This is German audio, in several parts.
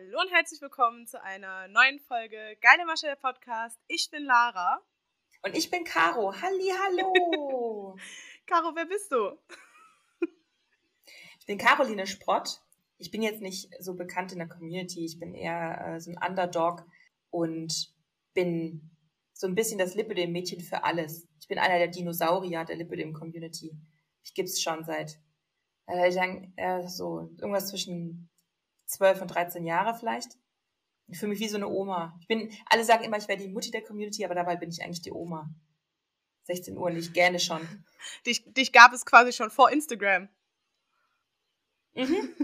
Hallo und herzlich willkommen zu einer neuen Folge Geile Masche der Podcast. Ich bin Lara. Und ich bin Caro. Halli, hallo. Caro, wer bist du? ich bin Caroline Sprott. Ich bin jetzt nicht so bekannt in der Community. Ich bin eher äh, so ein Underdog und bin so ein bisschen das Lipidem-Mädchen für alles. Ich bin einer der Dinosaurier der Lipidem-Community. Ich gibt's schon seit, äh, ich sagen, äh, so irgendwas zwischen 12 und 13 Jahre vielleicht. Ich fühle mich wie so eine Oma. Ich bin, alle sagen immer, ich wäre die Mutti der Community, aber dabei bin ich eigentlich die Oma. 16 Uhr nicht, gerne schon. Dich, dich gab es quasi schon vor Instagram. Mhm.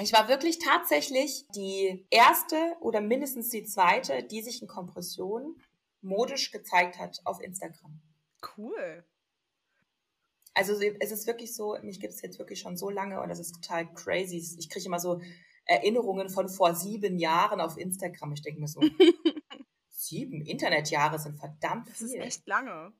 Ich war wirklich tatsächlich die erste oder mindestens die zweite, die sich in Kompression modisch gezeigt hat auf Instagram. Cool. Also es ist wirklich so, mich gibt es jetzt wirklich schon so lange und das ist total crazy. Ich kriege immer so Erinnerungen von vor sieben Jahren auf Instagram. Ich denke mir so, sieben Internetjahre sind verdammt viel. Das ist echt lange.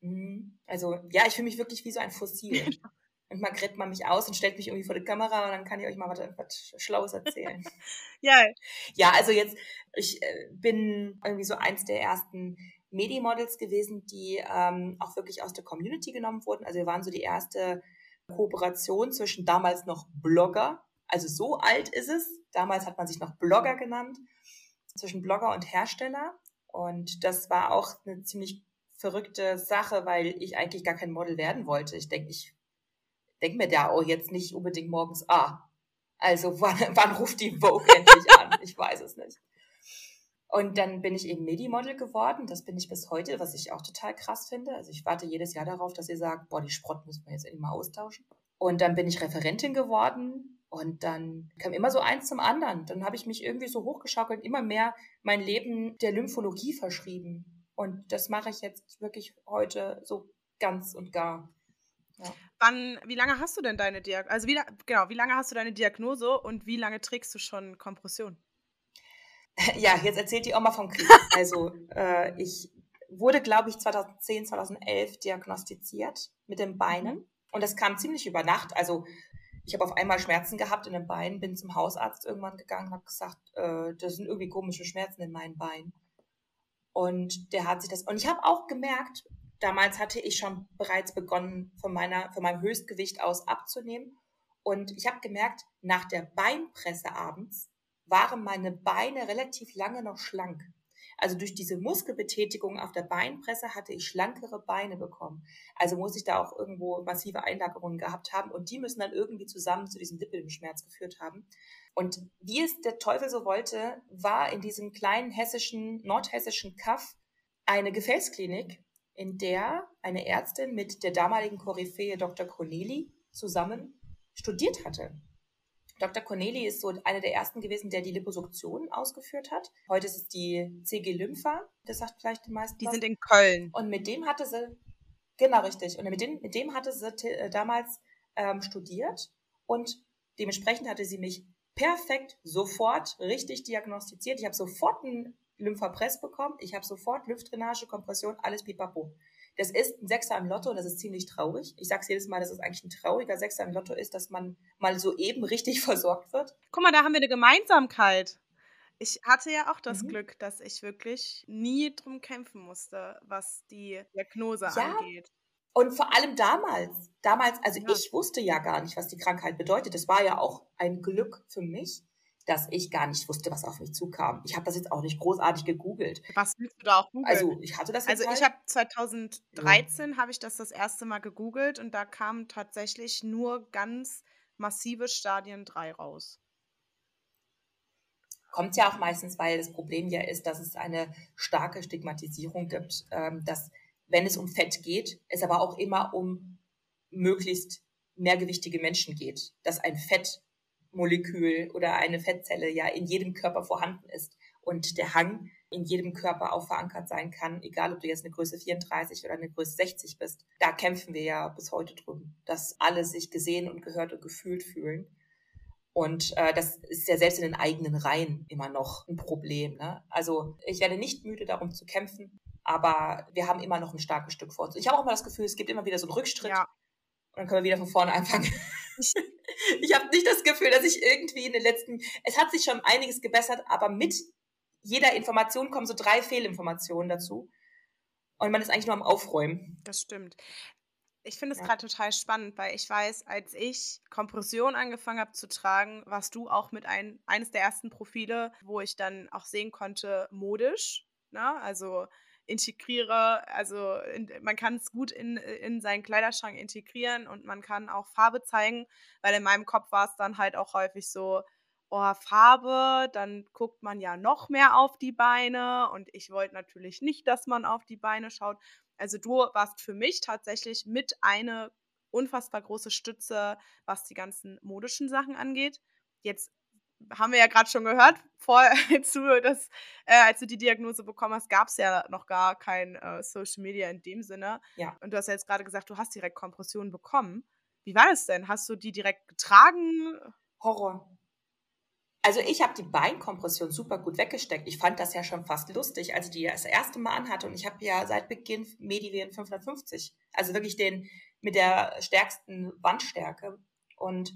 Mhm. Also ja, ich fühle mich wirklich wie so ein Fossil. und man gräbt man mich aus und stellt mich irgendwie vor die Kamera und dann kann ich euch mal was, was Schlaues erzählen. ja. Ja, also jetzt, ich äh, bin irgendwie so eins der ersten Medi-Models gewesen, die ähm, auch wirklich aus der Community genommen wurden. Also wir waren so die erste Kooperation zwischen damals noch Blogger also so alt ist es. Damals hat man sich noch Blogger genannt, zwischen Blogger und Hersteller. Und das war auch eine ziemlich verrückte Sache, weil ich eigentlich gar kein Model werden wollte. Ich denke, ich denke mir da auch jetzt nicht unbedingt morgens, ah, also wann, wann ruft die Vogue endlich an? Ich weiß es nicht. Und dann bin ich eben Medi-Model geworden. Das bin ich bis heute, was ich auch total krass finde. Also ich warte jedes Jahr darauf, dass ihr sagt, boah, die Sprott müssen wir jetzt endlich mal austauschen. Und dann bin ich Referentin geworden und dann kam immer so eins zum anderen. Dann habe ich mich irgendwie so hochgeschaukelt, immer mehr mein Leben der Lymphologie verschrieben. Und das mache ich jetzt wirklich heute so ganz und gar. Ja. Wann, wie lange hast du denn deine Diagnose? Also wie, genau, wie lange hast du deine Diagnose und wie lange trägst du schon Kompression? Ja, jetzt erzählt die Oma vom Krieg. Also äh, ich wurde, glaube ich, 2010, 2011 diagnostiziert mit den Beinen. Mhm. Und das kam ziemlich über Nacht. Also ich habe auf einmal Schmerzen gehabt in den Beinen, bin zum Hausarzt irgendwann gegangen habe gesagt, äh, das sind irgendwie komische Schmerzen in meinen Beinen. Und der hat sich das, und ich habe auch gemerkt, damals hatte ich schon bereits begonnen, von meiner, von meinem Höchstgewicht aus abzunehmen. Und ich habe gemerkt, nach der Beinpresse abends waren meine Beine relativ lange noch schlank. Also durch diese Muskelbetätigung auf der Beinpresse hatte ich schlankere Beine bekommen. Also muss ich da auch irgendwo massive Einlagerungen gehabt haben und die müssen dann irgendwie zusammen zu diesem Lippenschmerz geführt haben. Und wie es der Teufel so wollte, war in diesem kleinen hessischen, nordhessischen Kaff eine Gefäßklinik, in der eine Ärztin mit der damaligen Koryphäe Dr. Corneli zusammen studiert hatte. Dr. Corneli ist so einer der ersten gewesen, der die Liposuktion ausgeführt hat. Heute ist es die CG Lympha, das sagt vielleicht die meisten. Die was. sind in Köln. Und mit dem hatte sie, genau richtig, und mit dem, mit dem hatte sie äh, damals ähm, studiert und dementsprechend hatte sie mich perfekt sofort richtig diagnostiziert. Ich habe sofort einen Lymphapress bekommen, ich habe sofort Lymphdrainage, Kompression, alles pipapo. Das ist ein Sechser im Lotto und das ist ziemlich traurig. Ich sage es jedes Mal, dass es eigentlich ein trauriger Sechser im Lotto ist, dass man mal so eben richtig versorgt wird. Guck mal, da haben wir eine Gemeinsamkeit. Ich hatte ja auch das mhm. Glück, dass ich wirklich nie drum kämpfen musste, was die Diagnose ja. angeht. Und vor allem damals, damals, also ja. ich wusste ja gar nicht, was die Krankheit bedeutet. Das war ja auch ein Glück für mich dass ich gar nicht wusste, was auf mich zukam. Ich habe das jetzt auch nicht großartig gegoogelt. Was willst du da auch googeln? Also ich hatte das jetzt Also ich halt. habe 2013 ja. habe ich das das erste Mal gegoogelt und da kamen tatsächlich nur ganz massive Stadien 3 raus. Kommt ja auch meistens, weil das Problem ja ist, dass es eine starke Stigmatisierung gibt, ähm, dass wenn es um Fett geht, es aber auch immer um möglichst mehrgewichtige Menschen geht, dass ein Fett Molekül oder eine Fettzelle ja in jedem Körper vorhanden ist und der Hang in jedem Körper auch verankert sein kann, egal ob du jetzt eine Größe 34 oder eine Größe 60 bist. Da kämpfen wir ja bis heute drum, dass alle sich gesehen und gehört und gefühlt fühlen. Und äh, das ist ja selbst in den eigenen Reihen immer noch ein Problem. Ne? Also ich werde nicht müde darum zu kämpfen, aber wir haben immer noch ein starkes Stück vor uns. Ich habe auch immer das Gefühl, es gibt immer wieder so einen Rückschritt. Ja. Und dann können wir wieder von vorne anfangen. Ich habe nicht das Gefühl, dass ich irgendwie in den letzten, es hat sich schon einiges gebessert, aber mit jeder Information kommen so drei Fehlinformationen dazu. Und man ist eigentlich nur am Aufräumen. Das stimmt. Ich finde es ja. gerade total spannend, weil ich weiß, als ich Kompression angefangen habe zu tragen, warst du auch mit ein, eines der ersten Profile, wo ich dann auch sehen konnte, modisch. Ne? Also integriere, also in, man kann es gut in, in seinen Kleiderschrank integrieren und man kann auch Farbe zeigen, weil in meinem Kopf war es dann halt auch häufig so, oh, Farbe, dann guckt man ja noch mehr auf die Beine und ich wollte natürlich nicht, dass man auf die Beine schaut. Also du warst für mich tatsächlich mit eine unfassbar große Stütze, was die ganzen modischen Sachen angeht. Jetzt haben wir ja gerade schon gehört, vor, als, du das, äh, als du die Diagnose bekommen hast, gab es ja noch gar kein äh, Social Media in dem Sinne. Ja. Und du hast ja jetzt gerade gesagt, du hast direkt Kompressionen bekommen. Wie war das denn? Hast du die direkt getragen? Horror. Also ich habe die Beinkompression super gut weggesteckt. Ich fand das ja schon fast lustig, als ich die das erste Mal anhatte. Und ich habe ja seit Beginn Medivian 550, also wirklich den mit der stärksten Wandstärke. Und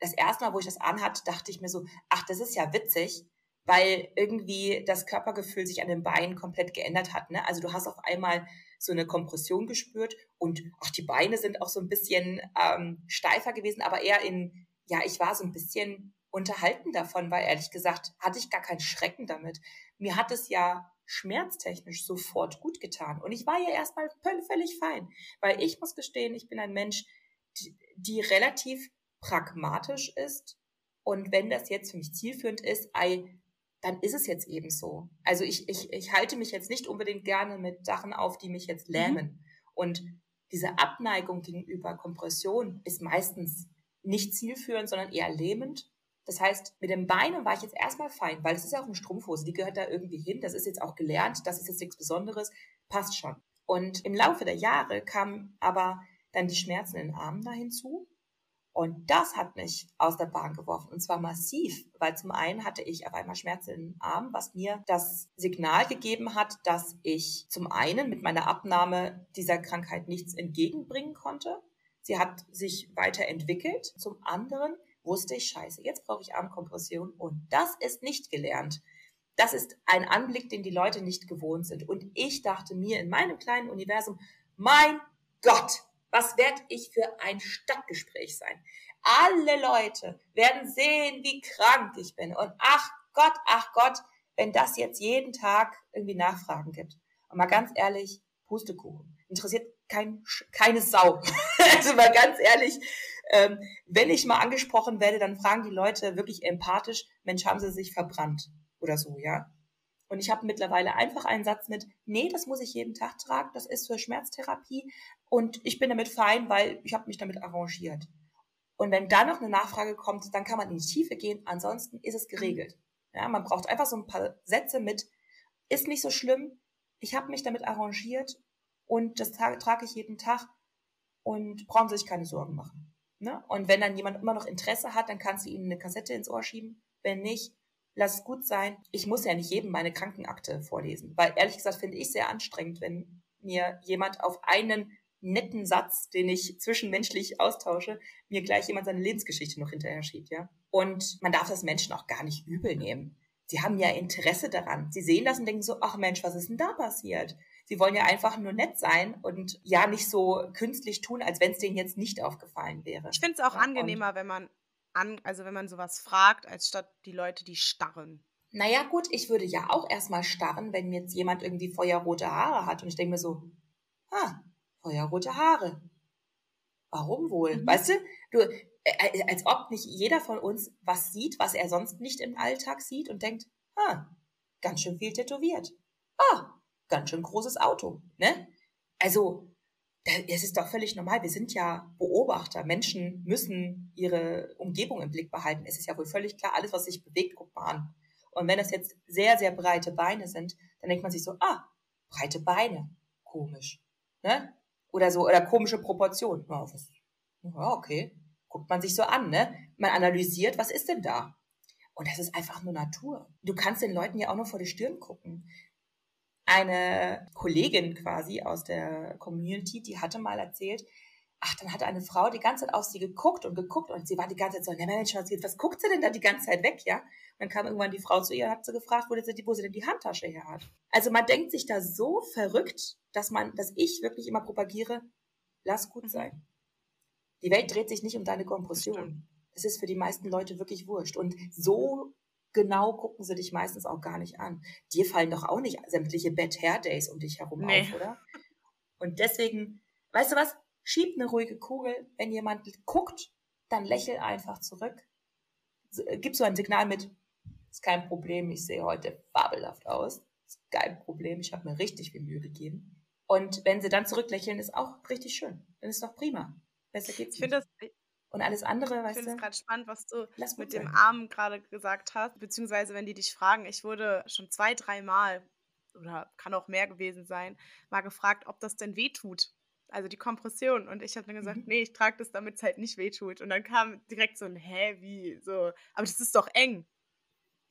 das erste Mal, wo ich das anhatte, dachte ich mir so, ach, das ist ja witzig, weil irgendwie das Körpergefühl sich an den Beinen komplett geändert hat. Ne? Also du hast auf einmal so eine Kompression gespürt und ach, die Beine sind auch so ein bisschen ähm, steifer gewesen, aber eher in, ja, ich war so ein bisschen unterhalten davon, weil ehrlich gesagt hatte ich gar keinen Schrecken damit. Mir hat es ja schmerztechnisch sofort gut getan. Und ich war ja erstmal völlig fein, weil ich muss gestehen, ich bin ein Mensch, die, die relativ pragmatisch ist. Und wenn das jetzt für mich zielführend ist, dann ist es jetzt eben so. Also ich, ich, ich halte mich jetzt nicht unbedingt gerne mit Sachen auf, die mich jetzt mhm. lähmen. Mhm. Und diese Abneigung gegenüber Kompression ist meistens nicht zielführend, sondern eher lähmend. Das heißt, mit den Beinen war ich jetzt erstmal fein, weil es ist ja auch eine Strumpfhose, die gehört da irgendwie hin. Das ist jetzt auch gelernt, das ist jetzt nichts Besonderes, passt schon. Und im Laufe der Jahre kamen aber dann die Schmerzen in den Armen da hinzu. Und das hat mich aus der Bahn geworfen. Und zwar massiv, weil zum einen hatte ich auf einmal Schmerzen den Armen, was mir das Signal gegeben hat, dass ich zum einen mit meiner Abnahme dieser Krankheit nichts entgegenbringen konnte. Sie hat sich weiterentwickelt. Zum anderen wusste ich, scheiße, jetzt brauche ich Armkompression und das ist nicht gelernt. Das ist ein Anblick, den die Leute nicht gewohnt sind. Und ich dachte mir in meinem kleinen Universum, mein Gott, was werde ich für ein Stadtgespräch sein? Alle Leute werden sehen, wie krank ich bin. Und ach Gott, ach Gott, wenn das jetzt jeden Tag irgendwie Nachfragen gibt. Und mal ganz ehrlich, Pustekuchen. Interessiert kein, keine Sau. also mal ganz ehrlich, ähm, wenn ich mal angesprochen werde, dann fragen die Leute wirklich empathisch, Mensch, haben sie sich verbrannt oder so, ja. Und ich habe mittlerweile einfach einen Satz mit, nee, das muss ich jeden Tag tragen, das ist für Schmerztherapie und ich bin damit fein, weil ich habe mich damit arrangiert. Und wenn dann noch eine Nachfrage kommt, dann kann man in die Tiefe gehen, ansonsten ist es geregelt. Ja, man braucht einfach so ein paar Sätze mit, ist nicht so schlimm, ich habe mich damit arrangiert und das trage ich jeden Tag und brauchen Sie sich keine Sorgen machen. Ne? Und wenn dann jemand immer noch Interesse hat, dann kannst du ihm eine Kassette ins Ohr schieben. Wenn nicht, lass es gut sein. Ich muss ja nicht jedem meine Krankenakte vorlesen, weil ehrlich gesagt finde ich sehr anstrengend, wenn mir jemand auf einen netten Satz, den ich zwischenmenschlich austausche, mir gleich jemand seine Lebensgeschichte noch hinterher schiebt, ja. Und man darf das Menschen auch gar nicht übel nehmen. Sie haben ja Interesse daran. Sie sehen das und denken so, ach Mensch, was ist denn da passiert? Sie wollen ja einfach nur nett sein und ja nicht so künstlich tun, als wenn es denen jetzt nicht aufgefallen wäre. Ich finde es auch ja, angenehmer, wenn man an, also wenn man sowas fragt, als statt die Leute, die starren. Naja, gut, ich würde ja auch erstmal starren, wenn jetzt jemand irgendwie feuerrote Haare hat und ich denke mir so, ah, feuerrote Haare. Warum wohl? Mhm. Weißt du, du, äh, äh, als ob nicht jeder von uns was sieht, was er sonst nicht im Alltag sieht und denkt, ah, ganz schön viel tätowiert. Ah, ganz schön großes Auto, ne? Also, es ist doch völlig normal. Wir sind ja Beobachter. Menschen müssen ihre Umgebung im Blick behalten. Es ist ja wohl völlig klar, alles, was sich bewegt, guckt man an. Und wenn das jetzt sehr, sehr breite Beine sind, dann denkt man sich so, ah, breite Beine, komisch, ne? Oder so, oder komische Proportionen. Ja, okay. Guckt man sich so an, ne? Man analysiert, was ist denn da? Und das ist einfach nur Natur. Du kannst den Leuten ja auch nur vor die Stirn gucken eine Kollegin quasi aus der Community, die hatte mal erzählt, ach, dann hat eine Frau die ganze Zeit auf sie geguckt und geguckt und sie war die ganze Zeit so, na Mensch, was, was guckt sie denn da die ganze Zeit weg, ja? Und dann kam irgendwann die Frau zu ihr und hat sie gefragt, wo sie, wo sie denn die Handtasche her hat. Also man denkt sich da so verrückt, dass man, dass ich wirklich immer propagiere, lass gut mhm. sein. Die Welt dreht sich nicht um deine Kompression. Es ist für die meisten Leute wirklich wurscht. Und so genau gucken sie dich meistens auch gar nicht an. Dir fallen doch auch nicht sämtliche Bad Hair Days um dich herum nee. auf, oder? Und deswegen, weißt du was? Schieb eine ruhige Kugel. Wenn jemand guckt, dann lächel einfach zurück. Äh, gib so ein Signal mit, ist kein Problem, ich sehe heute fabelhaft aus. Ist kein Problem, ich habe mir richtig viel Mühe gegeben. Und wenn sie dann zurücklächeln, ist auch richtig schön. Dann ist doch prima. Besser geht's ich finde das und alles andere, weißt du? Ich finde es gerade spannend, was du mit dem Arm gerade gesagt hast, beziehungsweise wenn die dich fragen, ich wurde schon zwei, dreimal oder kann auch mehr gewesen sein, mal gefragt, ob das denn weh tut. Also die Kompression. Und ich habe dann gesagt, mhm. nee, ich trage das, damit es halt nicht weh tut. Und dann kam direkt so ein, hä, wie? So, aber das ist doch eng.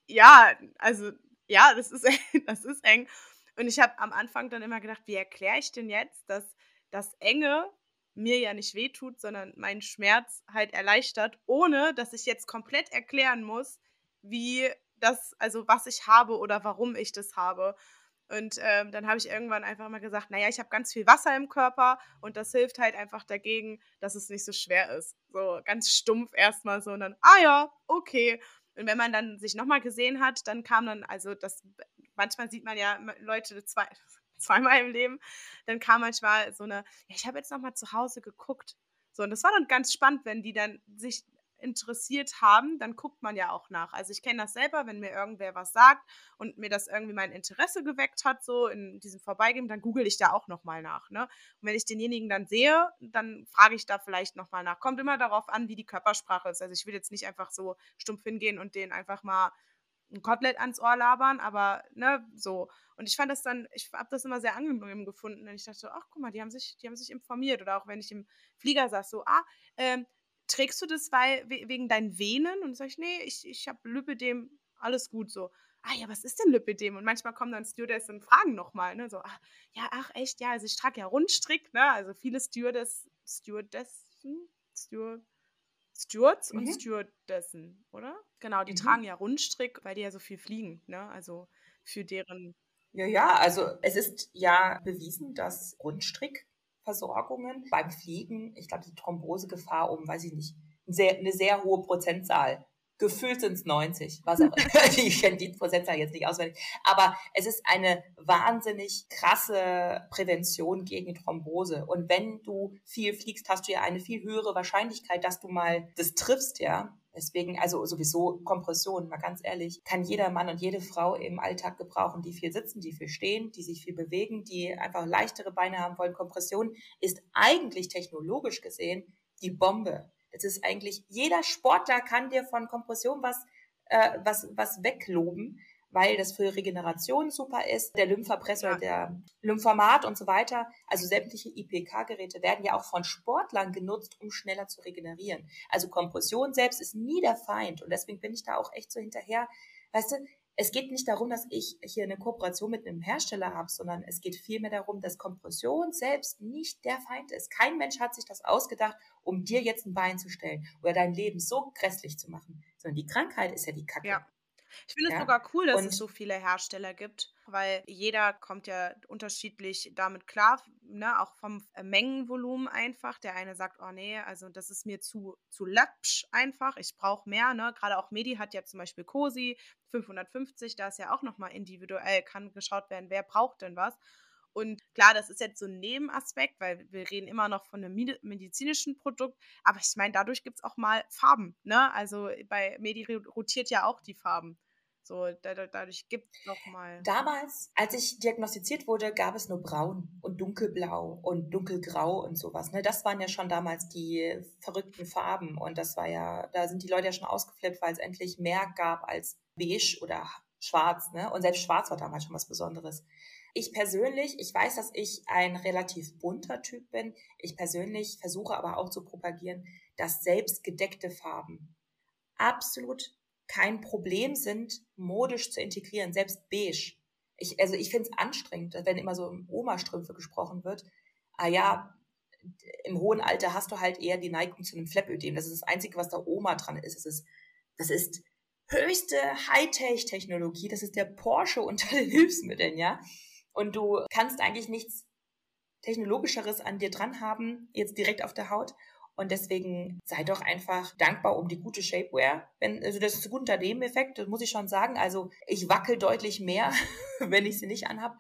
Ja, also, ja, das ist, das ist eng. Und ich habe am Anfang dann immer gedacht, wie erkläre ich denn jetzt, dass das Enge mir ja nicht wehtut, sondern meinen Schmerz halt erleichtert, ohne dass ich jetzt komplett erklären muss, wie das, also was ich habe oder warum ich das habe. Und ähm, dann habe ich irgendwann einfach mal gesagt, naja, ich habe ganz viel Wasser im Körper und das hilft halt einfach dagegen, dass es nicht so schwer ist. So ganz stumpf erstmal so und dann, ah ja, okay. Und wenn man dann sich nochmal gesehen hat, dann kam dann, also das, manchmal sieht man ja Leute zwei, zweimal im Leben, dann kam manchmal so eine, ja, ich habe jetzt nochmal zu Hause geguckt. So, und das war dann ganz spannend, wenn die dann sich interessiert haben, dann guckt man ja auch nach. Also ich kenne das selber, wenn mir irgendwer was sagt und mir das irgendwie mein Interesse geweckt hat, so in diesem Vorbeigehen, dann google ich da auch nochmal nach. Ne? Und wenn ich denjenigen dann sehe, dann frage ich da vielleicht nochmal nach. Kommt immer darauf an, wie die Körpersprache ist. Also ich will jetzt nicht einfach so stumpf hingehen und den einfach mal ein Kotelett ans Ohr labern, aber ne, so. Und ich fand das dann, ich habe das immer sehr angenehm gefunden. Und ich dachte, ach guck mal, die haben sich, die haben sich informiert. Oder auch wenn ich im Flieger saß, so, ah, ähm, trägst du das weil, wegen deinen Venen? Und sag ich, nee, ich, ich habe Lipidem, alles gut so. Ah ja, was ist denn Lipidem? Und manchmal kommen dann Stewardess und fragen nochmal, ne? So, ach, ja, ach echt, ja, also ich trage ja Rundstrick, ne? Also viele Stewardess, Stewardessen, Steward, Stewards mhm. und Stewardessen, oder? Genau, die mhm. tragen ja Rundstrick, weil die ja so viel fliegen, ne? Also für deren. Ja, ja, also es ist ja bewiesen, dass Rundstrickversorgungen beim Fliegen, ich glaube, die Thrombosegefahr um, weiß ich nicht, sehr, eine sehr hohe Prozentzahl Gefühlt sind es 90, was auch ich kenne die Prozentzahl jetzt nicht auswendig. Aber es ist eine wahnsinnig krasse Prävention gegen Thrombose. Und wenn du viel fliegst, hast du ja eine viel höhere Wahrscheinlichkeit, dass du mal das triffst, ja. Deswegen, also sowieso Kompression, mal ganz ehrlich, kann jeder Mann und jede Frau im Alltag gebrauchen, die viel sitzen, die viel stehen, die sich viel bewegen, die einfach leichtere Beine haben wollen. Kompression ist eigentlich technologisch gesehen die Bombe. Es ist eigentlich, jeder Sportler kann dir von Kompression was, äh, was, was wegloben, weil das für Regeneration super ist. Der Lymphapressor, ja. der Lymphomat und so weiter. Also sämtliche IPK-Geräte werden ja auch von Sportlern genutzt, um schneller zu regenerieren. Also Kompression selbst ist nie der Feind. Und deswegen bin ich da auch echt so hinterher. Weißt du, es geht nicht darum, dass ich hier eine Kooperation mit einem Hersteller habe, sondern es geht vielmehr darum, dass Kompression selbst nicht der Feind ist. Kein Mensch hat sich das ausgedacht, um dir jetzt ein Bein zu stellen oder dein Leben so grässlich zu machen, sondern die Krankheit ist ja die Kacke. Ja. Ich finde es ja? sogar cool, dass und es so viele Hersteller gibt, weil jeder kommt ja unterschiedlich damit klar, ne? auch vom äh, Mengenvolumen einfach. Der eine sagt, oh nee, also das ist mir zu, zu lapsch einfach, ich brauche mehr. Ne? Gerade auch Medi hat ja zum Beispiel COSI 550, da ist ja auch nochmal individuell, kann geschaut werden, wer braucht denn was. Und klar, das ist jetzt so ein Nebenaspekt, weil wir reden immer noch von einem medizinischen Produkt. Aber ich meine, dadurch gibt es auch mal Farben. Ne? Also bei Medi rotiert ja auch die Farben. So, da, da, dadurch gibt es nochmal. Damals, als ich diagnostiziert wurde, gab es nur braun und dunkelblau und dunkelgrau und sowas. Ne? Das waren ja schon damals die verrückten Farben. Und das war ja, da sind die Leute ja schon ausgeflippt, weil es endlich mehr gab als beige oder schwarz. Ne? Und selbst schwarz war damals schon was Besonderes. Ich persönlich, ich weiß, dass ich ein relativ bunter Typ bin. Ich persönlich versuche aber auch zu propagieren, dass selbst gedeckte Farben absolut kein Problem sind, modisch zu integrieren, selbst beige. Ich, also ich finde es anstrengend, wenn immer so um Oma-Strümpfe gesprochen wird. Ah ja, im hohen Alter hast du halt eher die Neigung zu einem Flapödem. Das ist das Einzige, was da Oma dran ist. Das ist, das ist höchste Hightech-Technologie. Das ist der Porsche unter den Hilfsmitteln, ja. Und du kannst eigentlich nichts Technologischeres an dir dran haben, jetzt direkt auf der Haut. Und deswegen sei doch einfach dankbar um die gute Shapewear. Wenn, also das ist ein guter Nebeneffekt, das muss ich schon sagen. Also ich wackel deutlich mehr, wenn ich sie nicht anhab.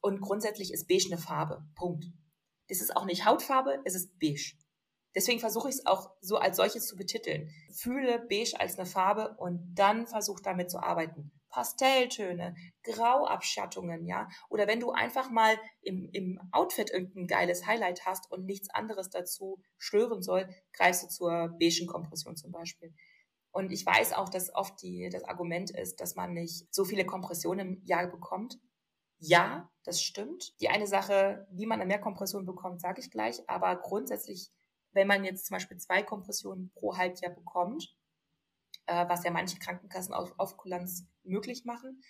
Und grundsätzlich ist beige eine Farbe. Punkt. Das ist auch nicht Hautfarbe, es ist beige. Deswegen versuche ich es auch so als solches zu betiteln. Fühle beige als eine Farbe und dann versuch damit zu arbeiten. Pastelltöne, Grauabschattungen, ja. Oder wenn du einfach mal im, im Outfit irgendein geiles Highlight hast und nichts anderes dazu stören soll, greifst du zur beigen Kompression zum Beispiel. Und ich weiß auch, dass oft die, das Argument ist, dass man nicht so viele Kompressionen im Jahr bekommt. Ja, das stimmt. Die eine Sache, wie man mehr Kompression bekommt, sage ich gleich. Aber grundsätzlich, wenn man jetzt zum Beispiel zwei Kompressionen pro Halbjahr bekommt, äh, was ja manche Krankenkassen auf, auf Kulanz möglich machen,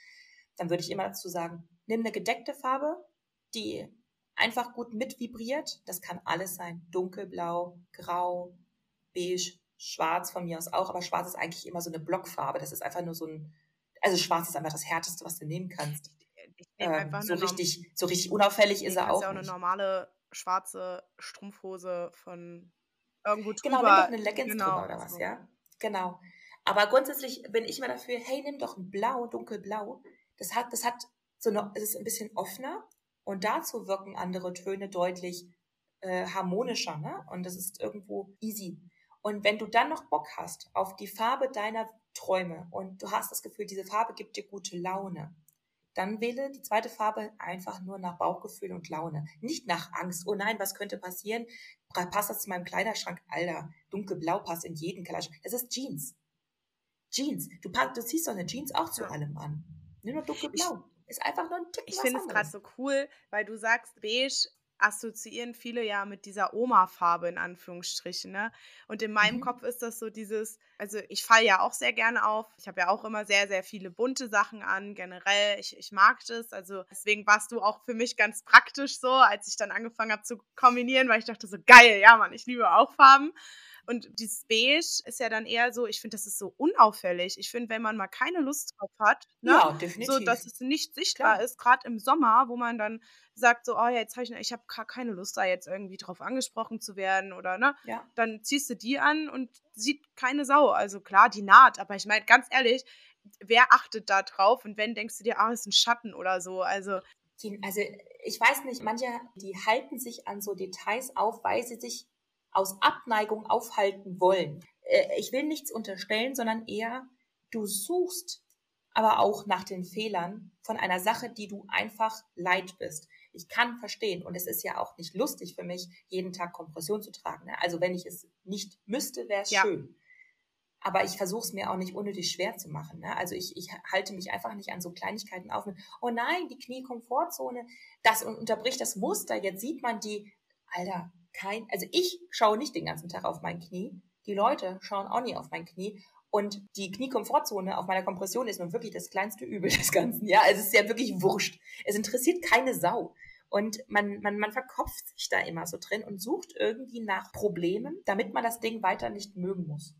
dann würde ich immer dazu sagen, nimm eine gedeckte Farbe, die einfach gut mitvibriert. Das kann alles sein. Dunkelblau, grau, beige, schwarz von mir aus auch. Aber schwarz ist eigentlich immer so eine Blockfarbe. Das ist einfach nur so ein, also schwarz ist einfach das härteste, was du nehmen kannst. Ähm, so richtig, so richtig unauffällig ist er auch. Ist ja auch eine normale schwarze Strumpfhose von irgendwo drüber. Genau, nimm doch eine Leggings genau, drüber oder was, ja? Genau. Aber grundsätzlich bin ich immer dafür, hey, nimm doch ein Blau, dunkelblau. Das hat, das hat so eine, es ist ein bisschen offener und dazu wirken andere Töne deutlich äh, harmonischer, ne? Und das ist irgendwo easy. Und wenn du dann noch Bock hast auf die Farbe deiner Träume und du hast das Gefühl, diese Farbe gibt dir gute Laune, dann wähle die zweite Farbe einfach nur nach Bauchgefühl und Laune. Nicht nach Angst. Oh nein, was könnte passieren? Passt das zu meinem Kleiderschrank? Alter, dunkelblau passt in jeden Kleiderschrank. Das ist Jeans. Jeans. Du, pack, du ziehst doch eine Jeans auch zu allem an. Nimm nur dunkelblau. Ist einfach nur ein Tick Ich finde es gerade so cool, weil du sagst, beige assoziieren viele ja mit dieser Oma-Farbe in Anführungsstrichen. Ne? Und in meinem mhm. Kopf ist das so dieses, also ich falle ja auch sehr gerne auf. Ich habe ja auch immer sehr, sehr viele bunte Sachen an. Generell, ich, ich mag das. Also deswegen warst du auch für mich ganz praktisch so, als ich dann angefangen habe zu kombinieren, weil ich dachte so, geil, ja Mann, ich liebe auch Farben. Und dieses Beige ist ja dann eher so, ich finde, das ist so unauffällig. Ich finde, wenn man mal keine Lust drauf hat, ne, ja, definitiv. so dass es nicht sichtbar Klar. ist, gerade im Sommer, wo man dann sagt so, oh ja, jetzt habe ich, ich habe gar keine Lust, da jetzt irgendwie drauf angesprochen zu werden oder ne, ja. dann ziehst du die an und sieht keine Sau. Also klar, die naht, aber ich meine, ganz ehrlich, wer achtet da drauf? Und wenn denkst du dir, ah, ist ein Schatten oder so, also also ich weiß nicht, manche, die halten sich an so Details auf, weil sie sich aus Abneigung aufhalten wollen. Äh, ich will nichts unterstellen, sondern eher, du suchst aber auch nach den Fehlern von einer Sache, die du einfach leid bist. Ich kann verstehen, und es ist ja auch nicht lustig für mich, jeden Tag Kompression zu tragen. Ne? Also wenn ich es nicht müsste, wäre es ja. schön. Aber ich versuche es mir auch nicht unnötig schwer zu machen. Ne? Also ich, ich halte mich einfach nicht an so Kleinigkeiten auf mit, oh nein, die Kniekomfortzone, das unterbricht das Muster. Jetzt sieht man die, Alter, kein, also ich schaue nicht den ganzen Tag auf mein Knie. Die Leute schauen auch nie auf mein Knie. Und die Kniekomfortzone auf meiner Kompression ist nun wirklich das kleinste Übel des Ganzen. Ja, es ist ja wirklich wurscht. Es interessiert keine Sau. Und man, man, man verkopft sich da immer so drin und sucht irgendwie nach Problemen, damit man das Ding weiter nicht mögen muss.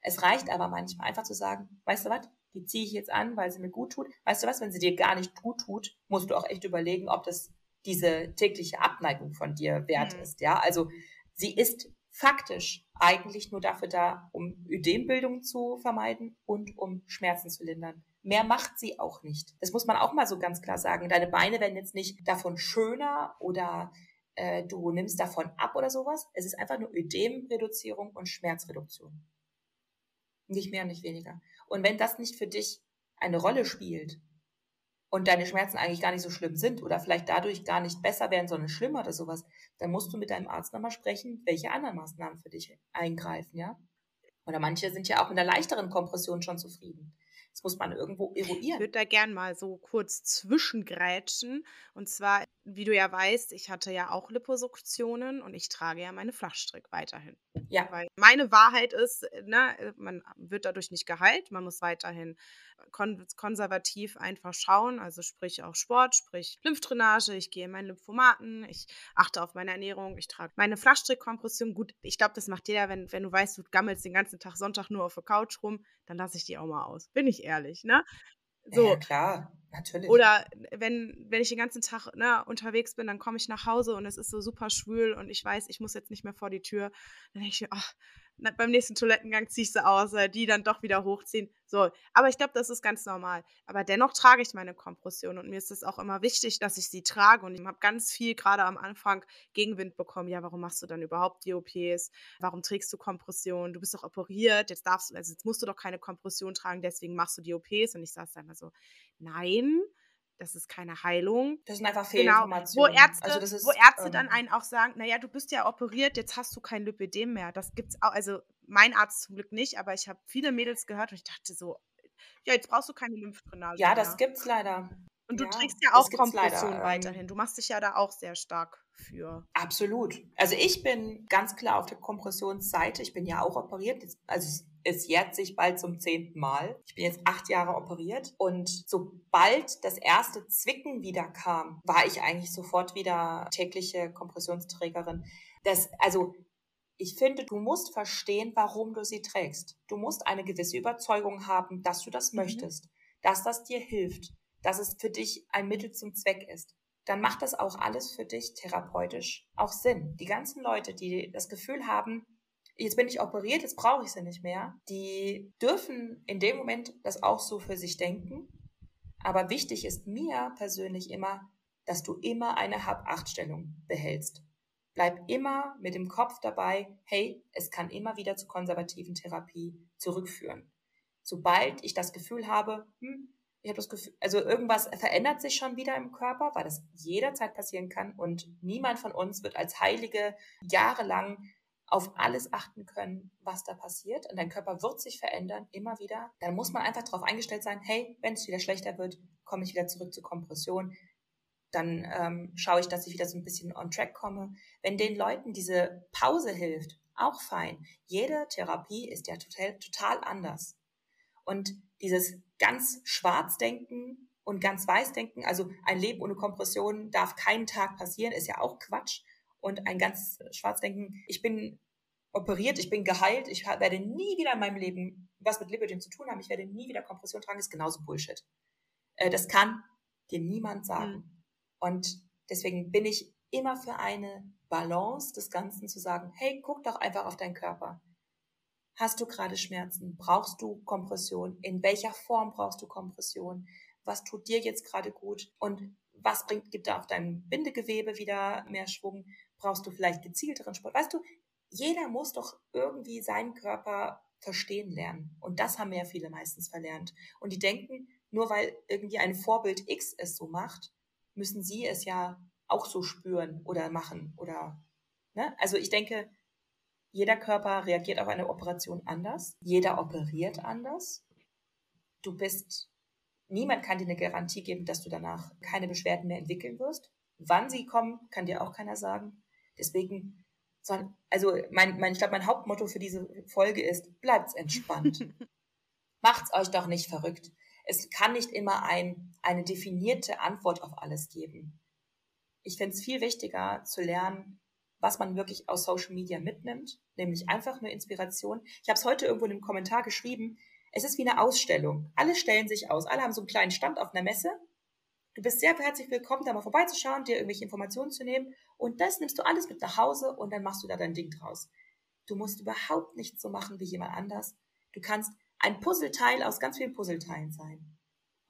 Es reicht aber manchmal einfach zu sagen, weißt du was, die ziehe ich jetzt an, weil sie mir gut tut. Weißt du was, wenn sie dir gar nicht gut tut, musst du auch echt überlegen, ob das diese tägliche Abneigung von dir wert mhm. ist. Ja, also sie ist faktisch eigentlich nur dafür da, um Ödembildung zu vermeiden und um Schmerzen zu lindern. Mehr macht sie auch nicht. Das muss man auch mal so ganz klar sagen. Deine Beine werden jetzt nicht davon schöner oder äh, du nimmst davon ab oder sowas. Es ist einfach nur Ödemreduzierung und Schmerzreduktion. Nicht mehr, nicht weniger. Und wenn das nicht für dich eine Rolle spielt, und deine Schmerzen eigentlich gar nicht so schlimm sind oder vielleicht dadurch gar nicht besser werden, sondern schlimmer oder sowas, dann musst du mit deinem Arzt nochmal sprechen, welche anderen Maßnahmen für dich eingreifen, ja? Oder manche sind ja auch mit einer leichteren Kompression schon zufrieden. Das muss man irgendwo eruieren. Ich würde da gern mal so kurz zwischengrätschen. Und zwar wie du ja weißt, ich hatte ja auch Liposuktionen und ich trage ja meine Flachstrick weiterhin. Ja. Weil meine Wahrheit ist, ne, man wird dadurch nicht geheilt, man muss weiterhin kon konservativ einfach schauen, also sprich auch Sport, sprich Lymphdrainage, ich gehe in meinen Lymphomaten, ich achte auf meine Ernährung, ich trage meine Flachstrickkompression. Gut, ich glaube, das macht jeder, wenn, wenn du weißt, du gammelst den ganzen Tag Sonntag nur auf der Couch rum, dann lasse ich die auch mal aus. Bin ich ehrlich, ne? So. Ja, klar, natürlich. Oder wenn, wenn ich den ganzen Tag ne, unterwegs bin, dann komme ich nach Hause und es ist so super schwül und ich weiß, ich muss jetzt nicht mehr vor die Tür. Dann denke ich mir, ach, beim nächsten Toilettengang ziehe ich sie aus, die dann doch wieder hochziehen. So, aber ich glaube, das ist ganz normal. Aber dennoch trage ich meine Kompression und mir ist es auch immer wichtig, dass ich sie trage. Und ich habe ganz viel gerade am Anfang Gegenwind bekommen. Ja, warum machst du dann überhaupt die OPs? Warum trägst du Kompression? Du bist doch operiert, jetzt darfst du, also jetzt musst du doch keine Kompression tragen, deswegen machst du die OPs. Und ich saß da immer so, nein, das ist keine Heilung. Das sind einfach Genau, Fehlinformationen. wo Ärzte, also ist, wo Ärzte ähm, dann einen auch sagen, naja, du bist ja operiert, jetzt hast du kein Lipödem mehr. Das gibt's auch, also mein Arzt zum Glück nicht, aber ich habe viele Mädels gehört und ich dachte so, ja, jetzt brauchst du keine Lymphdrainage Ja, mehr. das gibt's leider. Und du ja, trägst ja auch Kompression ähm, weiterhin. Du machst dich ja da auch sehr stark für. Absolut. Also ich bin ganz klar auf der Kompressionsseite. Ich bin ja auch operiert. Also es- es jährt sich bald zum zehnten Mal. Ich bin jetzt acht Jahre operiert und sobald das erste Zwicken wieder kam, war ich eigentlich sofort wieder tägliche Kompressionsträgerin. Das, also ich finde, du musst verstehen, warum du sie trägst. Du musst eine gewisse Überzeugung haben, dass du das Mhm. möchtest, dass das dir hilft, dass es für dich ein Mittel zum Zweck ist dann macht das auch alles für dich therapeutisch auch Sinn. Die ganzen Leute, die das Gefühl haben, jetzt bin ich operiert, jetzt brauche ich sie nicht mehr, die dürfen in dem Moment das auch so für sich denken. Aber wichtig ist mir persönlich immer, dass du immer eine Hab-Acht-Stellung behältst. Bleib immer mit dem Kopf dabei, hey, es kann immer wieder zur konservativen Therapie zurückführen. Sobald ich das Gefühl habe, hm, ich habe das Gefühl, also irgendwas verändert sich schon wieder im Körper, weil das jederzeit passieren kann und niemand von uns wird als Heilige jahrelang auf alles achten können, was da passiert. Und dein Körper wird sich verändern, immer wieder. Dann muss man einfach darauf eingestellt sein, hey, wenn es wieder schlechter wird, komme ich wieder zurück zur Kompression. Dann ähm, schaue ich, dass ich wieder so ein bisschen on track komme. Wenn den Leuten diese Pause hilft, auch fein. Jede Therapie ist ja total, total anders. Und dieses ganz schwarz denken und ganz weiß denken, also ein Leben ohne Kompression darf keinen Tag passieren, ist ja auch Quatsch. Und ein ganz schwarz denken, ich bin operiert, ich bin geheilt, ich werde nie wieder in meinem Leben was mit Lipidem zu tun haben, ich werde nie wieder Kompression tragen, ist genauso Bullshit. Äh, das kann dir niemand sagen. Und deswegen bin ich immer für eine Balance des Ganzen zu sagen, hey, guck doch einfach auf deinen Körper. Hast du gerade Schmerzen? Brauchst du Kompression? In welcher Form brauchst du Kompression? Was tut dir jetzt gerade gut? Und was bringt, gibt da auf deinem Bindegewebe wieder mehr Schwung? Brauchst du vielleicht gezielteren Sport? Weißt du, jeder muss doch irgendwie seinen Körper verstehen lernen. Und das haben ja viele meistens verlernt. Und die denken, nur weil irgendwie ein Vorbild X es so macht, müssen sie es ja auch so spüren oder machen oder, ne? Also ich denke, jeder Körper reagiert auf eine Operation anders. Jeder operiert anders. Du bist, niemand kann dir eine Garantie geben, dass du danach keine Beschwerden mehr entwickeln wirst. Wann sie kommen, kann dir auch keiner sagen. Deswegen, also mein, mein, ich glaube, mein Hauptmotto für diese Folge ist, bleibt's entspannt. Macht's euch doch nicht verrückt. Es kann nicht immer ein, eine definierte Antwort auf alles geben. Ich finde es viel wichtiger zu lernen, was man wirklich aus Social Media mitnimmt, nämlich einfach nur Inspiration. Ich habe es heute irgendwo in einem Kommentar geschrieben. Es ist wie eine Ausstellung. Alle stellen sich aus. Alle haben so einen kleinen Stand auf einer Messe. Du bist sehr herzlich willkommen, da mal vorbeizuschauen, dir irgendwelche Informationen zu nehmen. Und das nimmst du alles mit nach Hause und dann machst du da dein Ding draus. Du musst überhaupt nicht so machen wie jemand anders. Du kannst ein Puzzleteil aus ganz vielen Puzzleteilen sein.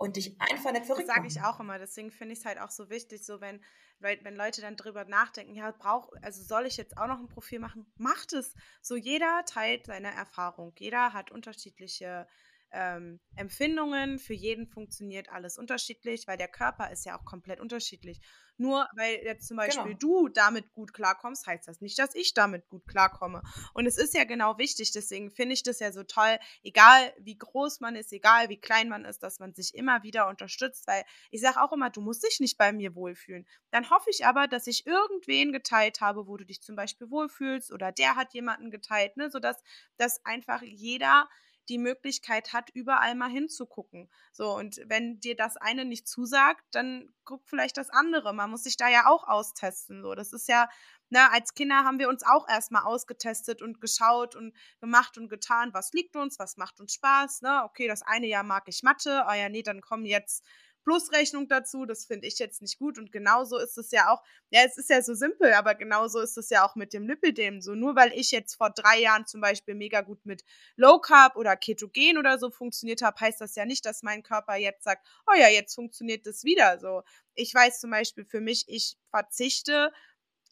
Und dich einfach nicht Das verrückt sage ich auch immer. Deswegen finde ich es halt auch so wichtig, so wenn, wenn Leute dann drüber nachdenken, ja, brauch, also soll ich jetzt auch noch ein Profil machen? Macht es. So jeder teilt seine Erfahrung. Jeder hat unterschiedliche ähm, Empfindungen. Für jeden funktioniert alles unterschiedlich, weil der Körper ist ja auch komplett unterschiedlich. Nur weil jetzt zum Beispiel genau. du damit gut klarkommst, heißt das nicht, dass ich damit gut klarkomme. Und es ist ja genau wichtig, deswegen finde ich das ja so toll, egal wie groß man ist, egal wie klein man ist, dass man sich immer wieder unterstützt, weil ich sage auch immer, du musst dich nicht bei mir wohlfühlen. Dann hoffe ich aber, dass ich irgendwen geteilt habe, wo du dich zum Beispiel wohlfühlst oder der hat jemanden geteilt, ne, sodass dass einfach jeder die Möglichkeit hat, überall mal hinzugucken. So, und wenn dir das eine nicht zusagt, dann guck vielleicht das andere. Man muss sich da ja auch austesten. So, das ist ja, ne, als Kinder haben wir uns auch erstmal ausgetestet und geschaut und gemacht und getan, was liegt uns, was macht uns Spaß, ne? Okay, das eine Jahr mag ich Mathe, oh ja, nee, dann kommen jetzt Plusrechnung dazu. Das finde ich jetzt nicht gut. Und genauso ist es ja auch, ja, es ist ja so simpel, aber genauso ist es ja auch mit dem Lipidem. So, nur weil ich jetzt vor drei Jahren zum Beispiel mega gut mit Low Carb oder Ketogen oder so funktioniert habe, heißt das ja nicht, dass mein Körper jetzt sagt, oh ja, jetzt funktioniert das wieder. So, ich weiß zum Beispiel für mich, ich verzichte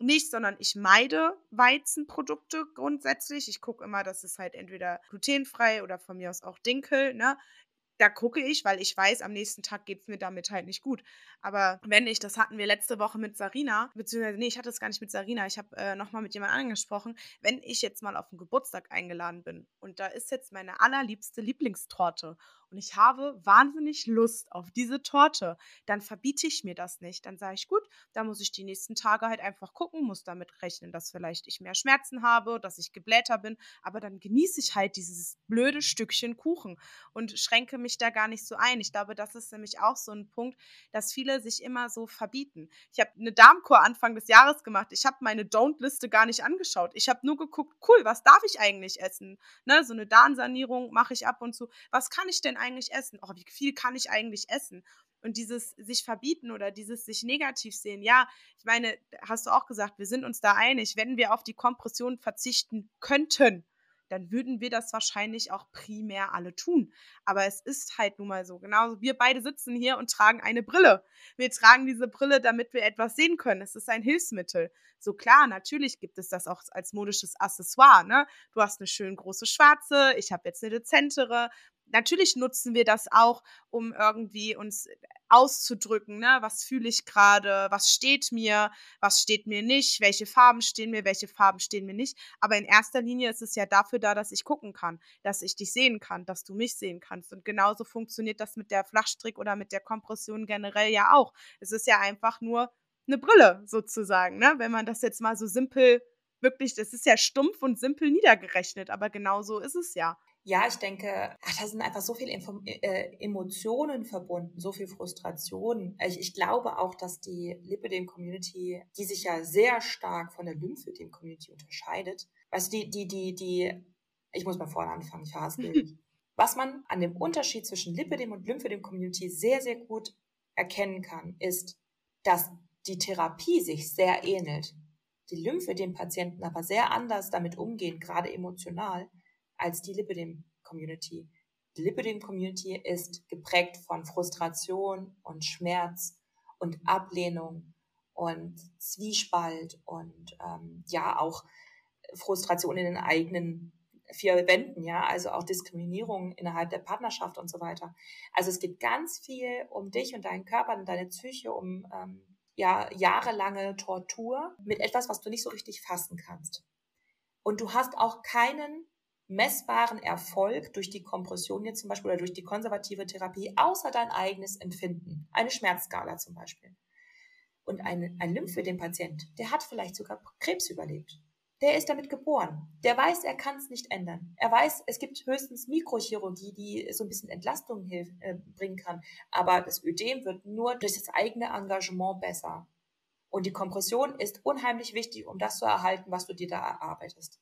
nicht, sondern ich meide Weizenprodukte grundsätzlich. Ich gucke immer, dass es halt entweder glutenfrei oder von mir aus auch Dinkel, ne? Da gucke ich, weil ich weiß, am nächsten Tag geht es mir damit halt nicht gut. Aber wenn ich, das hatten wir letzte Woche mit Sarina, beziehungsweise, nee, ich hatte es gar nicht mit Sarina, ich habe äh, nochmal mit jemandem angesprochen, wenn ich jetzt mal auf einen Geburtstag eingeladen bin und da ist jetzt meine allerliebste Lieblingstorte und ich habe wahnsinnig Lust auf diese Torte, dann verbiete ich mir das nicht. Dann sage ich, gut, da muss ich die nächsten Tage halt einfach gucken, muss damit rechnen, dass vielleicht ich mehr Schmerzen habe, dass ich geblähter bin, aber dann genieße ich halt dieses blöde Stückchen Kuchen und schränke mich da gar nicht so ein. Ich glaube, das ist nämlich auch so ein Punkt, dass viele sich immer so verbieten. Ich habe eine Darmkur Anfang des Jahres gemacht. Ich habe meine Don't-Liste gar nicht angeschaut. Ich habe nur geguckt, cool, was darf ich eigentlich essen? Ne, so eine Darmsanierung mache ich ab und zu. Was kann ich denn eigentlich essen? Oh, wie viel kann ich eigentlich essen? Und dieses sich verbieten oder dieses sich negativ sehen, ja, ich meine, hast du auch gesagt, wir sind uns da einig, wenn wir auf die Kompression verzichten könnten, dann würden wir das wahrscheinlich auch primär alle tun. Aber es ist halt nun mal so. Genauso, wir beide sitzen hier und tragen eine Brille. Wir tragen diese Brille, damit wir etwas sehen können. Es ist ein Hilfsmittel. So klar, natürlich gibt es das auch als modisches Accessoire. Ne? Du hast eine schön große schwarze, ich habe jetzt eine dezentere natürlich nutzen wir das auch, um irgendwie uns auszudrücken, ne? Was fühle ich gerade, was steht mir, was steht mir nicht, welche Farben stehen mir, welche Farben stehen mir nicht. Aber in erster Linie ist es ja dafür da, dass ich gucken kann, dass ich dich sehen kann, dass du mich sehen kannst. Und genauso funktioniert das mit der Flachstrick oder mit der Kompression generell ja auch. Es ist ja einfach nur eine Brille sozusagen, ne? Wenn man das jetzt mal so simpel wirklich, das ist ja stumpf und simpel niedergerechnet, aber genau so ist es ja. Ja, ich denke, ach, da sind einfach so viele Info äh, Emotionen verbunden, so viel Frustration. Ich, ich glaube auch, dass die Lipidem-Community, die sich ja sehr stark von der Lymphödem-Community unterscheidet, weißt du, die, die, die, die, ich muss mal vorne anfangen, ich verhaspel Was man an dem Unterschied zwischen Lipidem und Lymphödem-Community sehr, sehr gut erkennen kann, ist, dass die Therapie sich sehr ähnelt. Die Lymphödem-Patienten aber sehr anders damit umgehen, gerade emotional als die Lipidem-Community. Die Lipidem-Community ist geprägt von Frustration und Schmerz und Ablehnung und Zwiespalt und ähm, ja auch Frustration in den eigenen vier Wänden, ja, also auch Diskriminierung innerhalb der Partnerschaft und so weiter. Also es geht ganz viel um dich und deinen Körper und deine Psyche, um ähm, ja jahrelange Tortur mit etwas, was du nicht so richtig fassen kannst. Und du hast auch keinen messbaren Erfolg durch die Kompression jetzt zum Beispiel oder durch die konservative Therapie, außer dein eigenes Empfinden. Eine Schmerzskala zum Beispiel. Und ein, ein Lymphödem-Patient, der hat vielleicht sogar Krebs überlebt. Der ist damit geboren. Der weiß, er kann es nicht ändern. Er weiß, es gibt höchstens Mikrochirurgie, die so ein bisschen Entlastung äh, bringen kann. Aber das Ödem wird nur durch das eigene Engagement besser. Und die Kompression ist unheimlich wichtig, um das zu erhalten, was du dir da erarbeitest.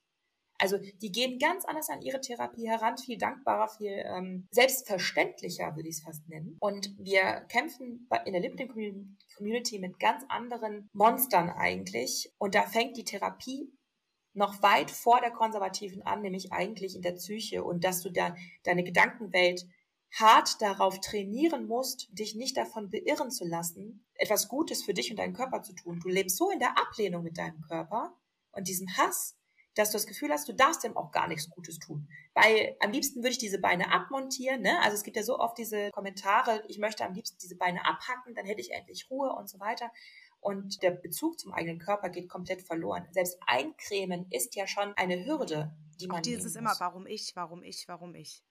Also die gehen ganz anders an ihre Therapie heran, viel dankbarer, viel ähm, selbstverständlicher, würde ich es fast nennen. Und wir kämpfen in der Lipidem Community mit ganz anderen Monstern eigentlich. Und da fängt die Therapie noch weit vor der konservativen an, nämlich eigentlich in der Psyche und dass du da deine Gedankenwelt hart darauf trainieren musst, dich nicht davon beirren zu lassen, etwas Gutes für dich und deinen Körper zu tun. Du lebst so in der Ablehnung mit deinem Körper und diesem Hass, dass du das Gefühl hast, du darfst dem auch gar nichts Gutes tun. Weil am liebsten würde ich diese Beine abmontieren. Ne? Also es gibt ja so oft diese Kommentare, ich möchte am liebsten diese Beine abhacken, dann hätte ich endlich Ruhe und so weiter. Und der Bezug zum eigenen Körper geht komplett verloren. Selbst eincremen ist ja schon eine Hürde, die man. Auch dieses immer, warum ich, warum ich, warum ich.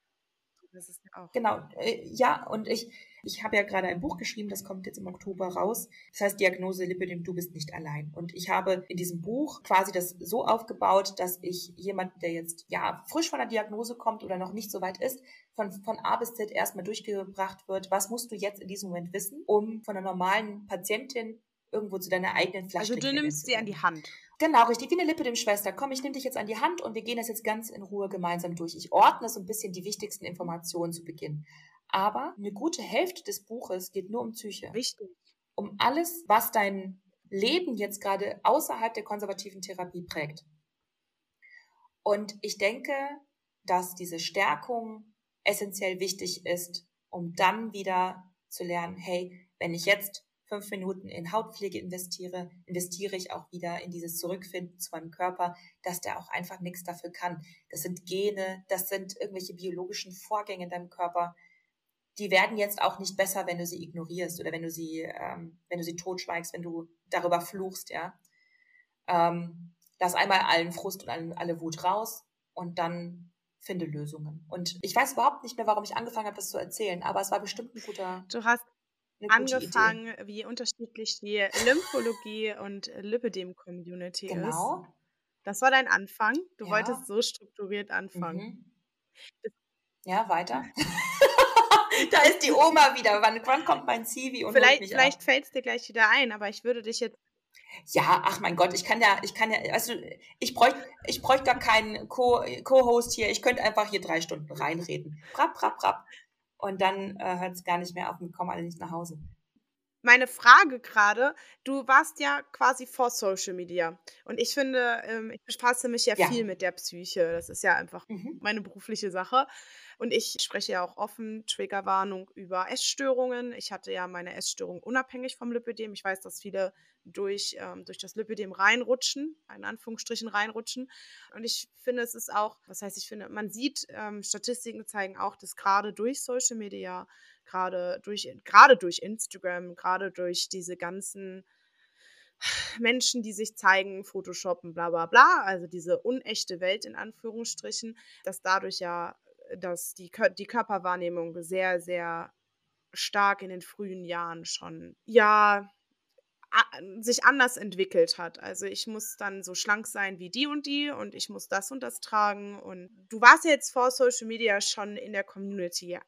Das ist auch. Genau, äh, ja, und ich, ich habe ja gerade ein Buch geschrieben, das kommt jetzt im Oktober raus. Das heißt Diagnose Lipidem, du bist nicht allein. Und ich habe in diesem Buch quasi das so aufgebaut, dass ich jemanden, der jetzt ja frisch von der Diagnose kommt oder noch nicht so weit ist, von, von A bis Z erstmal durchgebracht wird, was musst du jetzt in diesem Moment wissen, um von einer normalen Patientin irgendwo zu deiner eigenen Flasche. Also du nimmst sie an die Hand. Genau, richtig, wie eine Lippe dem Schwester. Komm, ich nehme dich jetzt an die Hand und wir gehen das jetzt ganz in Ruhe gemeinsam durch. Ich ordne so ein bisschen die wichtigsten Informationen zu Beginn. Aber eine gute Hälfte des Buches geht nur um Psyche. Wichtig. Um alles, was dein Leben jetzt gerade außerhalb der konservativen Therapie prägt. Und ich denke, dass diese Stärkung essentiell wichtig ist, um dann wieder zu lernen, hey, wenn ich jetzt fünf Minuten in Hautpflege investiere, investiere ich auch wieder in dieses Zurückfinden zu meinem Körper, dass der auch einfach nichts dafür kann. Das sind Gene, das sind irgendwelche biologischen Vorgänge in deinem Körper. Die werden jetzt auch nicht besser, wenn du sie ignorierst oder wenn du sie, ähm, wenn du sie totschweigst, wenn du darüber fluchst, ja. Ähm, lass einmal allen Frust und alle Wut raus und dann finde Lösungen. Und ich weiß überhaupt nicht mehr, warum ich angefangen habe, das zu erzählen, aber es war bestimmt ein guter. Du hast angefangen, Idee. wie unterschiedlich die Lymphologie und Lipidem-Community genau. ist. Das war dein Anfang. Du ja. wolltest so strukturiert anfangen. Mhm. Ja, weiter. da ist die Oma wieder. Wann, wann kommt mein Zivi und Vielleicht, vielleicht fällt es dir gleich wieder ein, aber ich würde dich jetzt ja, ach mein Gott, ich kann ja, ich kann ja, also ich bräuchte, ich bräuchte gar keinen Co-Host hier. Ich könnte einfach hier drei Stunden reinreden. Rapp, rapp, rapp und dann äh, hört es gar nicht mehr auf und kommen alle nicht nach Hause. Meine Frage gerade, du warst ja quasi vor Social Media und ich finde, ähm, ich befasse mich ja, ja, viel mit der Psyche. Das ist ja einfach mhm. meine berufliche Sache. Und ich spreche ja auch offen Triggerwarnung über Essstörungen. Ich hatte ja meine Essstörung unabhängig vom Lipödem. Ich weiß, dass viele durch, ähm, durch das Lipödem reinrutschen, in Anführungsstrichen reinrutschen. Und ich finde, es ist auch, was heißt, ich finde, man sieht, ähm, Statistiken zeigen auch, dass gerade durch Social Media, gerade durch, gerade durch Instagram, gerade durch diese ganzen Menschen, die sich zeigen, Photoshoppen, bla bla bla, also diese unechte Welt in Anführungsstrichen, dass dadurch ja dass die, die Körperwahrnehmung sehr, sehr stark in den frühen Jahren schon, ja, sich anders entwickelt hat. Also ich muss dann so schlank sein wie die und die und ich muss das und das tragen. Und du warst ja jetzt vor Social Media schon in der Community.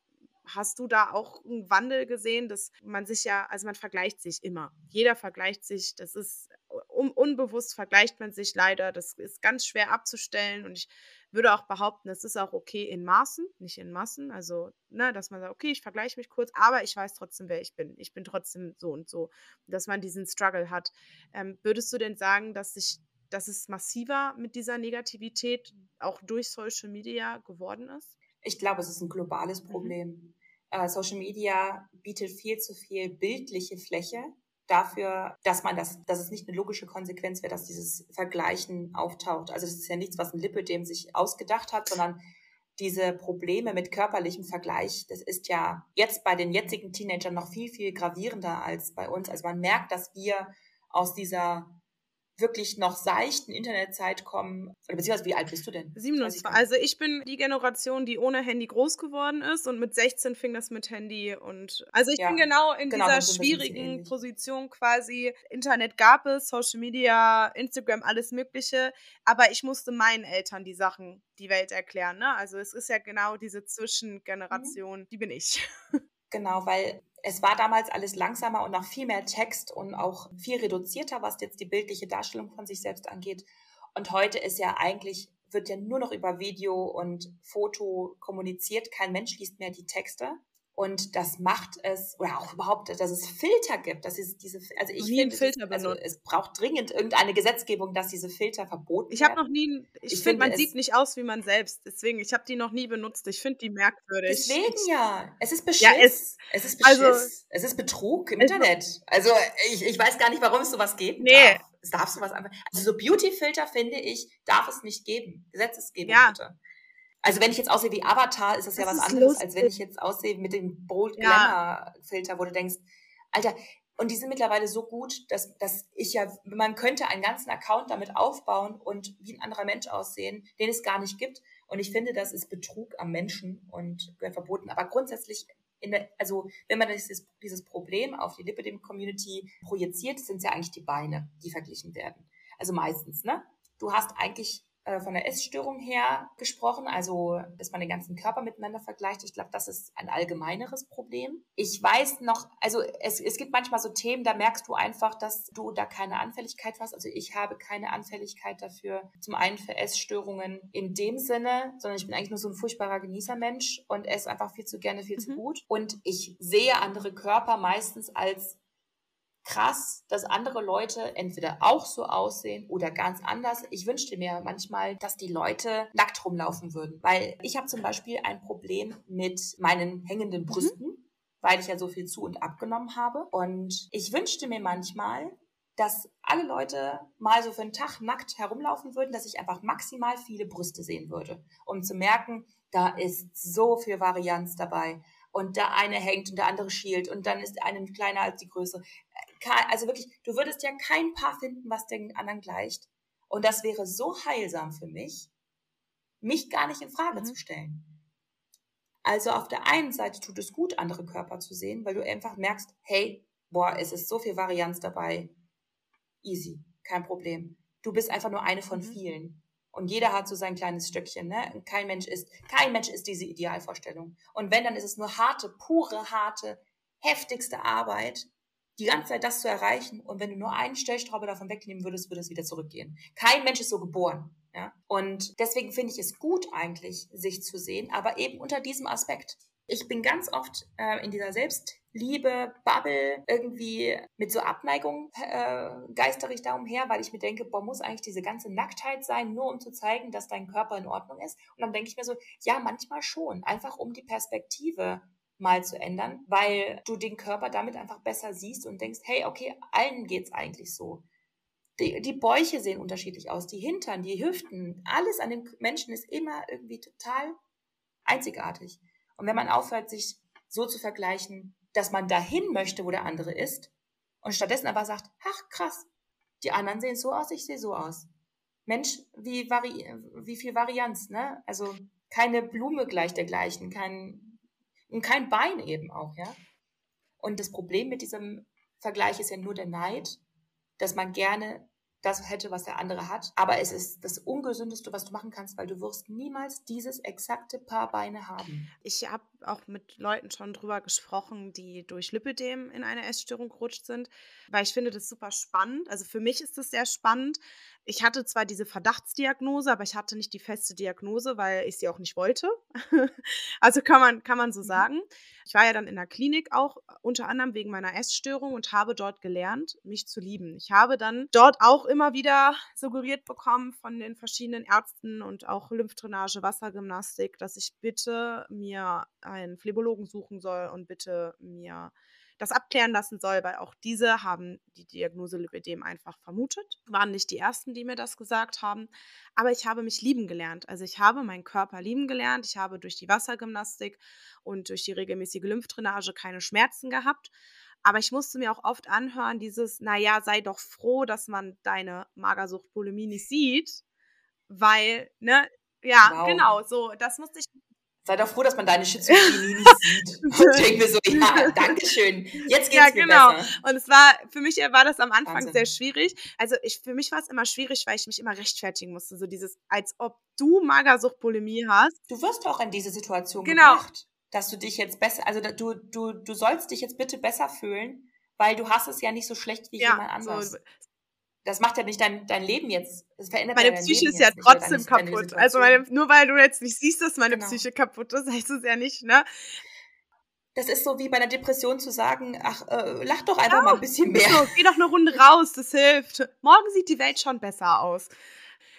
Hast du da auch einen Wandel gesehen, dass man sich ja, also man vergleicht sich immer. Jeder vergleicht sich, das ist un unbewusst vergleicht man sich leider. Das ist ganz schwer abzustellen und ich würde auch behaupten, es ist auch okay in Maßen, nicht in Massen. Also, ne, dass man sagt, okay, ich vergleiche mich kurz, aber ich weiß trotzdem, wer ich bin. Ich bin trotzdem so und so. Dass man diesen Struggle hat. Ähm, würdest du denn sagen, dass sich dass es massiver mit dieser Negativität auch durch Social Media geworden ist? Ich glaube, es ist ein globales mhm. Problem. Mhm. Uh, Social Media bietet viel zu viel bildliche Fläche dafür, dass man das, dass es nicht eine logische Konsequenz wäre, dass dieses Vergleichen auftaucht. Also das ist ja nichts, was ein Lipödem sich ausgedacht hat, sondern diese Probleme mit körperlichem Vergleich, das ist ja jetzt bei den jetzigen Teenagern noch viel, viel gravierender als bei uns. Also man merkt, dass wir aus dieser wirklich noch seichten Internetzeit kommen. Oder beziehungsweise, wie alt bist du denn? 27. Also ich bin die Generation, die ohne Handy groß geworden ist und mit 16 fing das mit Handy und also ich ja, bin genau in genau, dieser schwierigen Position quasi. Internet gab es, Social Media, Instagram, alles Mögliche, aber ich musste meinen Eltern die Sachen, die Welt erklären. Ne? Also es ist ja genau diese Zwischengeneration, mhm. die bin ich. Genau, weil es war damals alles langsamer und noch viel mehr Text und auch viel reduzierter, was jetzt die bildliche Darstellung von sich selbst angeht. Und heute ist ja eigentlich, wird ja nur noch über Video und Foto kommuniziert. Kein Mensch liest mehr die Texte. Und das macht es, oder auch überhaupt, dass es Filter gibt, dass es diese, also ich finde, Filter es, also es braucht dringend irgendeine Gesetzgebung, dass diese Filter verboten ich werden. Ich habe noch nie, ich, ich finde, man sieht nicht aus wie man selbst, deswegen, ich habe die noch nie benutzt, ich finde die merkwürdig. Deswegen ja, es ist Beschiss, ja, es, es ist Beschiss, also, es ist Betrug im Internet. Also ich, ich weiß gar nicht, warum es sowas gibt. Nee, darf. es darf sowas einfach. Also so Beauty-Filter finde ich, darf es nicht geben. Gesetzesgebung Ja. bitte. Also wenn ich jetzt aussehe wie Avatar, ist das, ja Das was ist anderes, lustig. als wenn ich jetzt aussehe mit dem Bold Ja. Glamour Filter, wo du denkst, Alter, und die sind mittlerweile so gut, dass, dass ich ja, man könnte einen ganzen Account damit aufbauen und wie ein anderer Mensch aussehen, den es gar nicht gibt. Und ich finde, das ist Betrug am Menschen und gehört verboten. Aber grundsätzlich, in der, also wenn man dieses, dieses Problem auf die Lipidem-Community projiziert, sind es ja eigentlich die Beine, die verglichen werden. Also meistens, ne? Du hast eigentlich äh, von der Essstörung her gesprochen, also dass man den ganzen Körper miteinander vergleicht. Ich glaube, das ist ein allgemeineres Problem. Ich weiß noch, also es, es gibt manchmal so Themen, da merkst du einfach, dass du da keine Anfälligkeit hast. Also ich habe keine Anfälligkeit dafür. Zum einen für Essstörungen in dem Sinne, sondern ich bin eigentlich nur so ein furchtbarer Genießermensch und esse einfach viel zu gerne, viel zu Mhm. gut. Und ich sehe andere Körper meistens als krass, dass andere Leute entweder auch so aussehen oder ganz anders. Ich wünschte mir manchmal, dass die Leute nackt rumlaufen würden, weil ich habe zum Beispiel ein Problem mit meinen hängenden Brüsten, weil ich ja so viel zu und abgenommen habe. Und ich wünschte mir manchmal, dass alle Leute mal so für einen Tag nackt herumlaufen würden, dass ich einfach maximal viele Brüste sehen würde, um zu merken, da ist so viel Varianz dabei. Und der eine hängt und der andere schielt und dann ist eine kleiner als die Größe. Also wirklich, du würdest ja kein Paar finden, was den anderen gleicht. Und das wäre so heilsam für mich, mich gar nicht in Frage Mhm. zu stellen. Also auf der einen Seite tut es gut, andere Körper zu sehen, weil du einfach merkst, hey, boah, es ist so viel Varianz dabei. Easy, kein Problem. Du bist einfach nur eine von Mhm. vielen. Und jeder hat so sein kleines Stückchen, ne? Und kein Mensch ist, kein Mensch ist diese Idealvorstellung. Und wenn, dann ist es nur harte, pure, harte, heftigste Arbeit, die ganze Zeit das zu erreichen. Und wenn du nur einen Stellschraube davon wegnehmen würdest, würde es wieder zurückgehen. Kein Mensch ist so geboren. Ja? Und deswegen finde ich es gut eigentlich, sich zu sehen, aber eben unter diesem Aspekt. Ich bin ganz oft äh, in dieser Selbstliebe, Bubble, irgendwie mit so Abneigung äh, geister ich da umher, weil ich mir denke, boah, muss eigentlich diese ganze Nacktheit sein, nur um zu zeigen, dass dein Körper in Ordnung ist? Und dann denke ich mir so, ja, manchmal schon. Einfach um die Perspektive mal zu ändern, weil du den Körper damit einfach besser siehst und denkst, hey, okay, allen geht's eigentlich so. Die, die Bäuche sehen unterschiedlich aus, die Hintern, die Hüften, alles an dem Menschen ist immer irgendwie total einzigartig. Und wenn man aufhört, sich so zu vergleichen, dass man dahin möchte, wo der andere ist, und stattdessen aber sagt, ach krass, die anderen sehen so aus, ich sehe so aus. Mensch, wie, vari wie viel Varianz, ne? Also keine Blume gleich dergleichen, kein, und kein Bein eben auch, ja. Und das Problem mit diesem Vergleich ist ja nur der Neid, dass man gerne das hätte, was der andere hat. Aber es ist das Ungesündeste, was du machen kannst, weil du wirst niemals dieses exakte Paar Beine haben. Ich habe auch mit Leuten schon drüber gesprochen, die durch Lipidem in eine Essstörung gerutscht sind, weil ich finde das super spannend. Also für mich ist das sehr spannend. Ich hatte zwar diese Verdachtsdiagnose, aber ich hatte nicht die feste Diagnose, weil ich sie auch nicht wollte. also kann man, kann man so Mhm. sagen. Ich war ja dann in der Klinik auch unter anderem wegen meiner Essstörung und habe dort gelernt, mich zu lieben. Ich habe dann dort auch immer wieder suggeriert bekommen von den verschiedenen Ärzten und auch Lymphdrainage, Wassergymnastik, dass ich bitte mir einen Phlebologen suchen soll und bitte mir das abklären lassen soll, weil auch diese haben die Diagnose Lipidem einfach vermutet. Waren nicht die ersten, die mir das gesagt haben. Aber ich habe mich lieben gelernt. Also ich habe meinen Körper lieben gelernt. Ich habe durch die Wassergymnastik und durch die regelmäßige Lymphdrainage keine Schmerzen gehabt. Aber ich musste mir auch oft anhören, dieses, naja, sei doch froh, dass man deine Magersucht Bulimie nicht sieht, weil, ne, ja, Wow. genau, so, das musste ich Sei doch froh, dass man deine Schizophrenie nicht sieht. Und ich denke mir so, ja, danke schön. Jetzt geht's Ja, mir genau. besser. Und es war, für mich war das am Anfang Wahnsinn. sehr schwierig. Also ich, für mich war es immer schwierig, weil ich mich immer rechtfertigen musste. So dieses, als ob du Magersucht Bulimie hast. Du wirst auch in diese Situation Genau. gebracht, dass du dich jetzt besser, also du, du, du sollst dich jetzt bitte besser fühlen, weil du hast es ja nicht so schlecht wie jemand Ja, so, anders. Das macht ja nicht dein, dein Leben jetzt, das verändert meine ja Psyche Leben ist ja nicht, trotzdem deine kaputt. Also meine, nur weil du jetzt nicht siehst, dass meine Genau. Psyche kaputt ist, heißt es ja nicht, ne? Das ist so wie bei einer Depression zu sagen, ach, äh, lach doch einfach Ja. mal ein bisschen mehr. So, geh doch eine Runde raus, das hilft. Morgen sieht die Welt schon besser aus.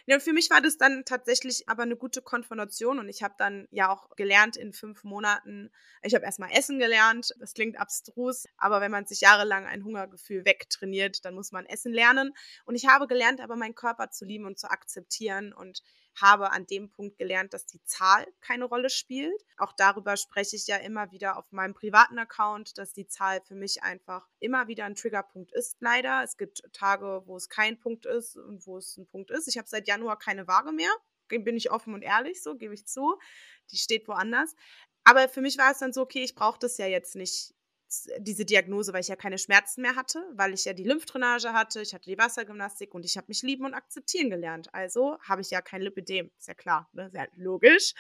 Ja, und für mich war das dann tatsächlich aber eine gute Konfrontation und ich habe dann ja auch gelernt in fünf Monaten, ich habe erstmal Essen gelernt, das klingt abstrus, aber wenn man sich jahrelang ein Hungergefühl wegtrainiert, dann muss man Essen lernen. Und ich habe gelernt, aber meinen Körper zu lieben und zu akzeptieren und habe an dem Punkt gelernt, dass die Zahl keine Rolle spielt. Auch darüber spreche ich ja immer wieder auf meinem privaten Account, dass die Zahl für mich einfach immer wieder ein Triggerpunkt ist, leider. Es gibt Tage, wo es kein Punkt ist und wo es ein Punkt ist. Ich habe seit Januar keine Waage mehr. Bin ich offen und ehrlich, so gebe ich zu. Die steht woanders. Aber für mich war es dann so, okay, ich brauche das ja jetzt nicht diese Diagnose, weil ich ja keine Schmerzen mehr hatte, weil ich ja die Lymphdrainage hatte, ich hatte die Wassergymnastik und ich habe mich lieben und akzeptieren gelernt. Also habe ich ja kein Lipidem, ist ja klar, ne? sehr logisch.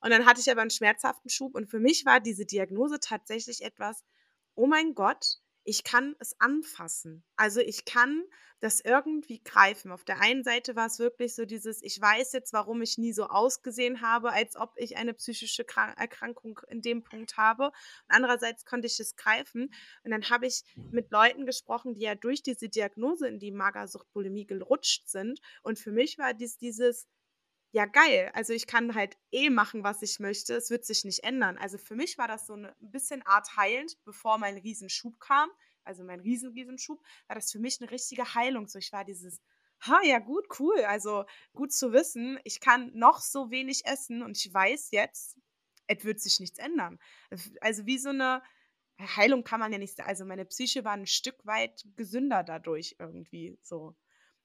Und dann hatte ich aber einen schmerzhaften Schub und für mich war diese Diagnose tatsächlich etwas, oh mein Gott, ich kann es anfassen. Also ich kann das irgendwie greifen. Auf der einen Seite war es wirklich so dieses, ich weiß jetzt, warum ich nie so ausgesehen habe, als ob ich eine psychische Erkrankung in dem Punkt habe. Und andererseits konnte ich es greifen. Und dann habe ich mit Leuten gesprochen, die ja durch diese Diagnose in die Magersucht-Bulimie gerutscht sind. Und für mich war dies dieses, ja geil, also ich kann halt eh machen, was ich möchte, es wird sich nicht ändern. Also für mich war das so ein bisschen Art heilend, bevor mein Riesenschub kam, also mein riesen, Riesenschub, war das für mich eine richtige Heilung. So ich war dieses, ha, ja gut, cool, also gut zu wissen, ich kann noch so wenig essen und ich weiß jetzt, es wird sich nichts ändern. Also wie so eine Heilung kann man ja nicht also meine Psyche war ein Stück weit gesünder dadurch irgendwie so.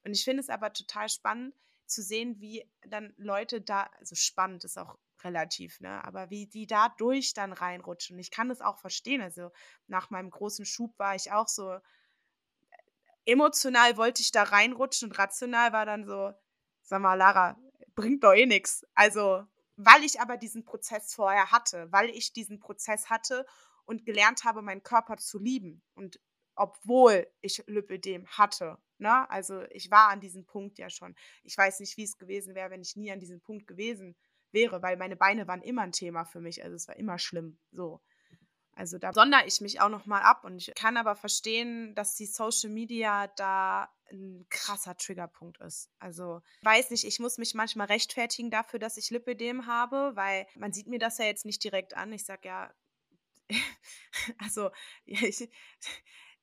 Und ich finde es aber total spannend, zu sehen, wie dann Leute da, also spannend ist auch relativ, ne, aber wie die da durch dann reinrutschen. Ich kann das auch verstehen. Also nach meinem großen Schub war ich auch so, emotional wollte ich da reinrutschen und rational war dann so, sag mal, Lara, bringt doch eh nichts. Also, weil ich aber diesen Prozess vorher hatte, weil ich diesen Prozess hatte und gelernt habe, meinen Körper zu lieben. Und obwohl ich Lipödem hatte. Ne? Also ich war an diesem Punkt ja schon. Ich weiß nicht, wie es gewesen wäre, wenn ich nie an diesem Punkt gewesen wäre, weil meine Beine waren immer ein Thema für mich. Also es war immer schlimm. So. Also da sondere ich mich auch nochmal ab und ich kann aber verstehen, dass die Social Media da ein krasser Triggerpunkt ist. Also weiß nicht, ich muss mich manchmal rechtfertigen dafür, dass ich Lipödem habe, weil man sieht mir das ja jetzt nicht direkt an. Ich sage ja, also ich,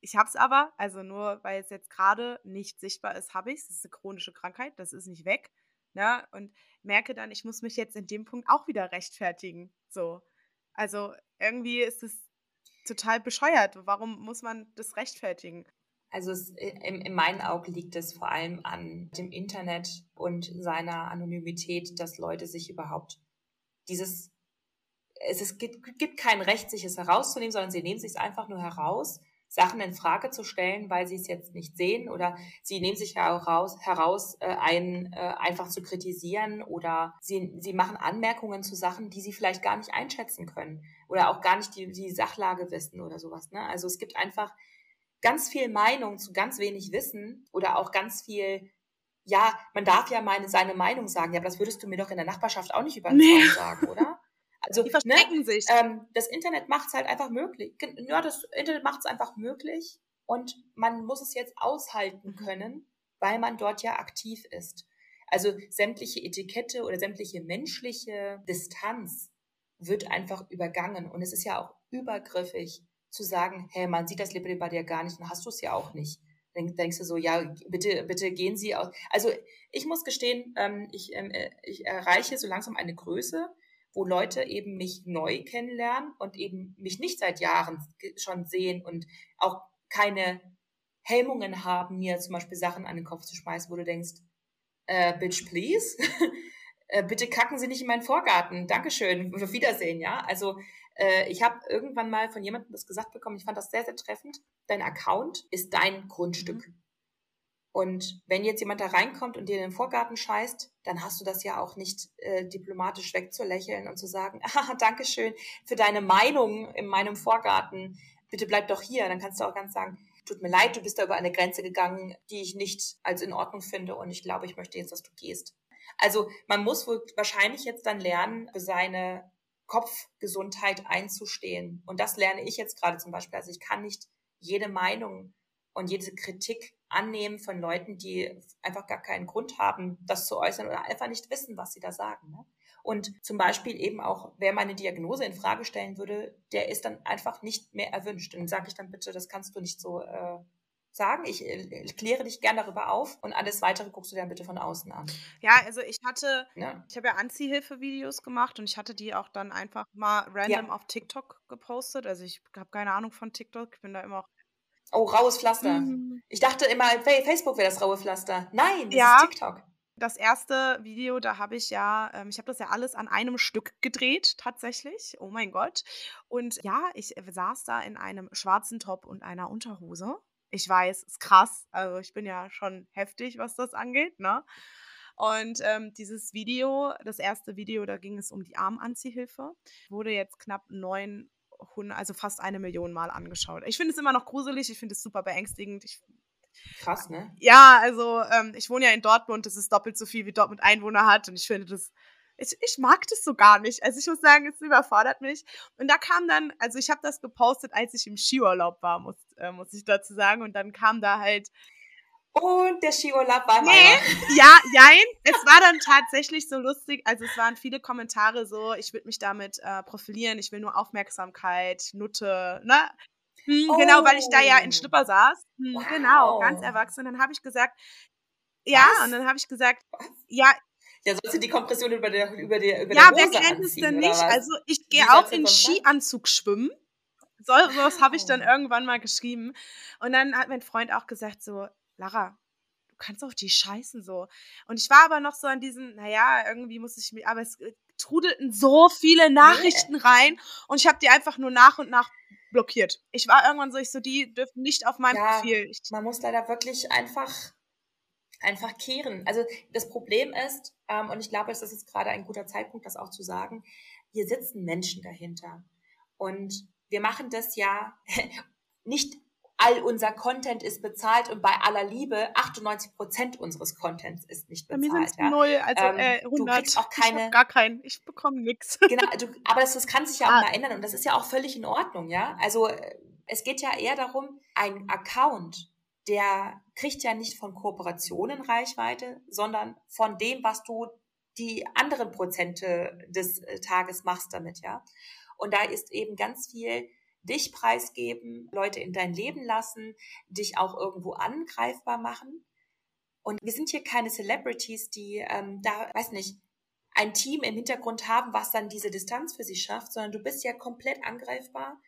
ich habe es aber, also nur weil es jetzt gerade nicht sichtbar ist, habe ich es. Das ist eine chronische Krankheit, das ist nicht weg. Ne? Und merke dann, ich muss mich jetzt in dem Punkt auch wieder rechtfertigen. So. Also irgendwie ist es total bescheuert. Warum muss man das rechtfertigen? Also es, äh, in, in meinen Augen liegt es vor allem an dem Internet und seiner Anonymität, dass Leute sich überhaupt dieses, es, es gibt, gibt kein Recht, sich es herauszunehmen, sondern sie nehmen sich es einfach nur heraus Sachen in Frage zu stellen, weil sie es jetzt nicht sehen oder sie nehmen sich heraus, heraus äh, ein, äh, einfach zu kritisieren oder sie, sie machen Anmerkungen zu Sachen, die sie vielleicht gar nicht einschätzen können oder auch gar nicht die, die Sachlage wissen oder sowas. Ne? Also es gibt einfach ganz viel Meinung zu ganz wenig Wissen oder auch ganz viel ja, man darf ja meine, seine Meinung sagen. Ja, aber das würdest du mir doch in der Nachbarschaft auch nicht über den nee. Sagen, oder? Also, die verstecken ne, sich. Ähm, das Internet macht es halt einfach möglich. Ja, das Internet macht es einfach möglich und man muss es jetzt aushalten mhm. können, weil man dort ja aktiv ist. Also sämtliche Etikette oder sämtliche menschliche Distanz wird einfach übergangen und es ist ja auch übergriffig zu sagen, hey, man sieht das Lipidem bei dir gar nicht, dann hast du es ja auch nicht. Dann denkst du so, ja, bitte, bitte gehen Sie aus. Also ich muss gestehen, ähm, ich, ähm, äh, ich erreiche so langsam eine Größe, wo Leute eben mich neu kennenlernen und eben mich nicht seit Jahren schon sehen und auch keine Hemmungen haben, mir zum Beispiel Sachen an den Kopf zu schmeißen, wo du denkst, äh, Bitch, please, äh, bitte kacken Sie nicht in meinen Vorgarten. Dankeschön, auf Wiedersehen, ja. Also äh, ich habe irgendwann mal von jemandem das gesagt bekommen, ich fand das sehr, sehr treffend. Dein Account ist dein Grundstück. Mhm. Und wenn jetzt jemand da reinkommt und dir in den Vorgarten scheißt, dann hast du das ja auch nicht äh, diplomatisch wegzulächeln und zu sagen, ah, Dankeschön für deine Meinung in meinem Vorgarten. Bitte bleib doch hier. Dann kannst du auch ganz sagen, tut mir leid, du bist da über eine Grenze gegangen, die ich nicht als in Ordnung finde und ich glaube, ich möchte jetzt, dass du gehst. Also man muss wohl wahrscheinlich jetzt dann lernen, für seine Kopfgesundheit einzustehen. Und das lerne ich jetzt gerade zum Beispiel. Also ich kann nicht jede Meinung und jede Kritik annehmen von Leuten, die einfach gar keinen Grund haben, das zu äußern oder einfach nicht wissen, was sie da sagen. Ne? Und zum Beispiel eben auch, wer meine Diagnose in Frage stellen würde, der ist dann einfach nicht mehr erwünscht. Und dann sage ich dann bitte, das kannst du nicht so äh, sagen. Ich, ich äh, kläre dich gern darüber auf und alles weitere guckst du dann bitte von außen an. Ja, also ich hatte, ja. ich habe ja Anziehhilfe-Videos gemacht und ich hatte die auch dann einfach mal random ja. auf TikTok gepostet. Also ich habe keine Ahnung von TikTok, ich bin da immer auch Oh, raues Pflaster. Mhm. Ich dachte immer, Facebook wäre das raue Pflaster. Nein, das ja. ist TikTok. Das erste Video, da habe ich ja, ähm, ich habe das ja alles an einem Stück gedreht, tatsächlich. Oh mein Gott. Und ja, ich saß da in einem schwarzen Top und einer Unterhose. Ich weiß, ist krass. Also ich bin ja schon heftig, was das angeht, ne? Und ähm, dieses Video, das erste Video, da ging es um die Armanziehhilfe, wurde jetzt knapp 900, also fast eine Million Mal angeschaut. Ich finde es immer noch gruselig, ich finde es super beängstigend. Ich Krass, ne? Ja, also ähm, ich wohne ja in Dortmund, das ist doppelt so viel, wie Dortmund Einwohner hat und ich finde das, ich, ich mag das so gar nicht. Also ich muss sagen, es überfordert mich. Und da kam dann, also ich habe das gepostet, als ich im Skiurlaub war, muss, äh, muss ich dazu sagen. Und dann kam da halt und der Skiurlaub war Nee, ja, jein. Es war dann tatsächlich so lustig. Also es waren viele Kommentare so, ich will mich damit äh, profilieren, ich will nur Aufmerksamkeit, Nutte, ne? Hm, oh. Genau, weil ich da ja in oh. Schlipper saß. Hm, wow. Genau, ganz erwachsen. Und dann habe ich gesagt, ja, Was? und dann habe ich gesagt, ja. Ja, sollst du die Kompression über der über der über Ja, der wer kennt es denn nicht? Also ich gehe auch in Skianzug schwimmen. So, was habe ich dann irgendwann mal geschrieben. Und dann hat mein Freund auch gesagt so, Lara, du kannst auf die scheißen so. Und ich war aber noch so an diesen, naja, irgendwie muss ich mir, aber es äh, trudelten so viele Nachrichten rein und ich habe die einfach nur nach und nach blockiert. Ich war irgendwann so, ich so, die dürfen nicht auf meinem ja, Profil. Ich, man muss leider wirklich einfach, einfach kehren. Also das Problem ist, ähm, und ich glaube, es ist jetzt gerade ein guter Zeitpunkt, das auch zu sagen, hier sitzen Menschen dahinter. Und wir machen das ja nicht all unser Content ist bezahlt und bei aller Liebe 98 Prozent unseres Contents ist nicht bezahlt. Bei mir sind ja. null, also ähm, äh, 100. Du kriegst auch keine. gar keinen. Ich bekomme nichts. Genau, du, aber das, das kann sich ja auch ah. mal ändern und das ist ja auch völlig in Ordnung, ja. Also äh, es geht ja eher darum, ein Account, der kriegt ja nicht von Kooperationen Reichweite, sondern von dem, was du die anderen Prozente des äh, Tages machst damit, ja. Und da ist eben ganz viel dich preisgeben, Leute in dein Leben lassen, dich auch irgendwo angreifbar machen. Und wir sind hier keine Celebrities, die ähm, da, weiß nicht, ein Team im Hintergrund haben, was dann diese Distanz für sie schafft, sondern du bist ja komplett angreifbar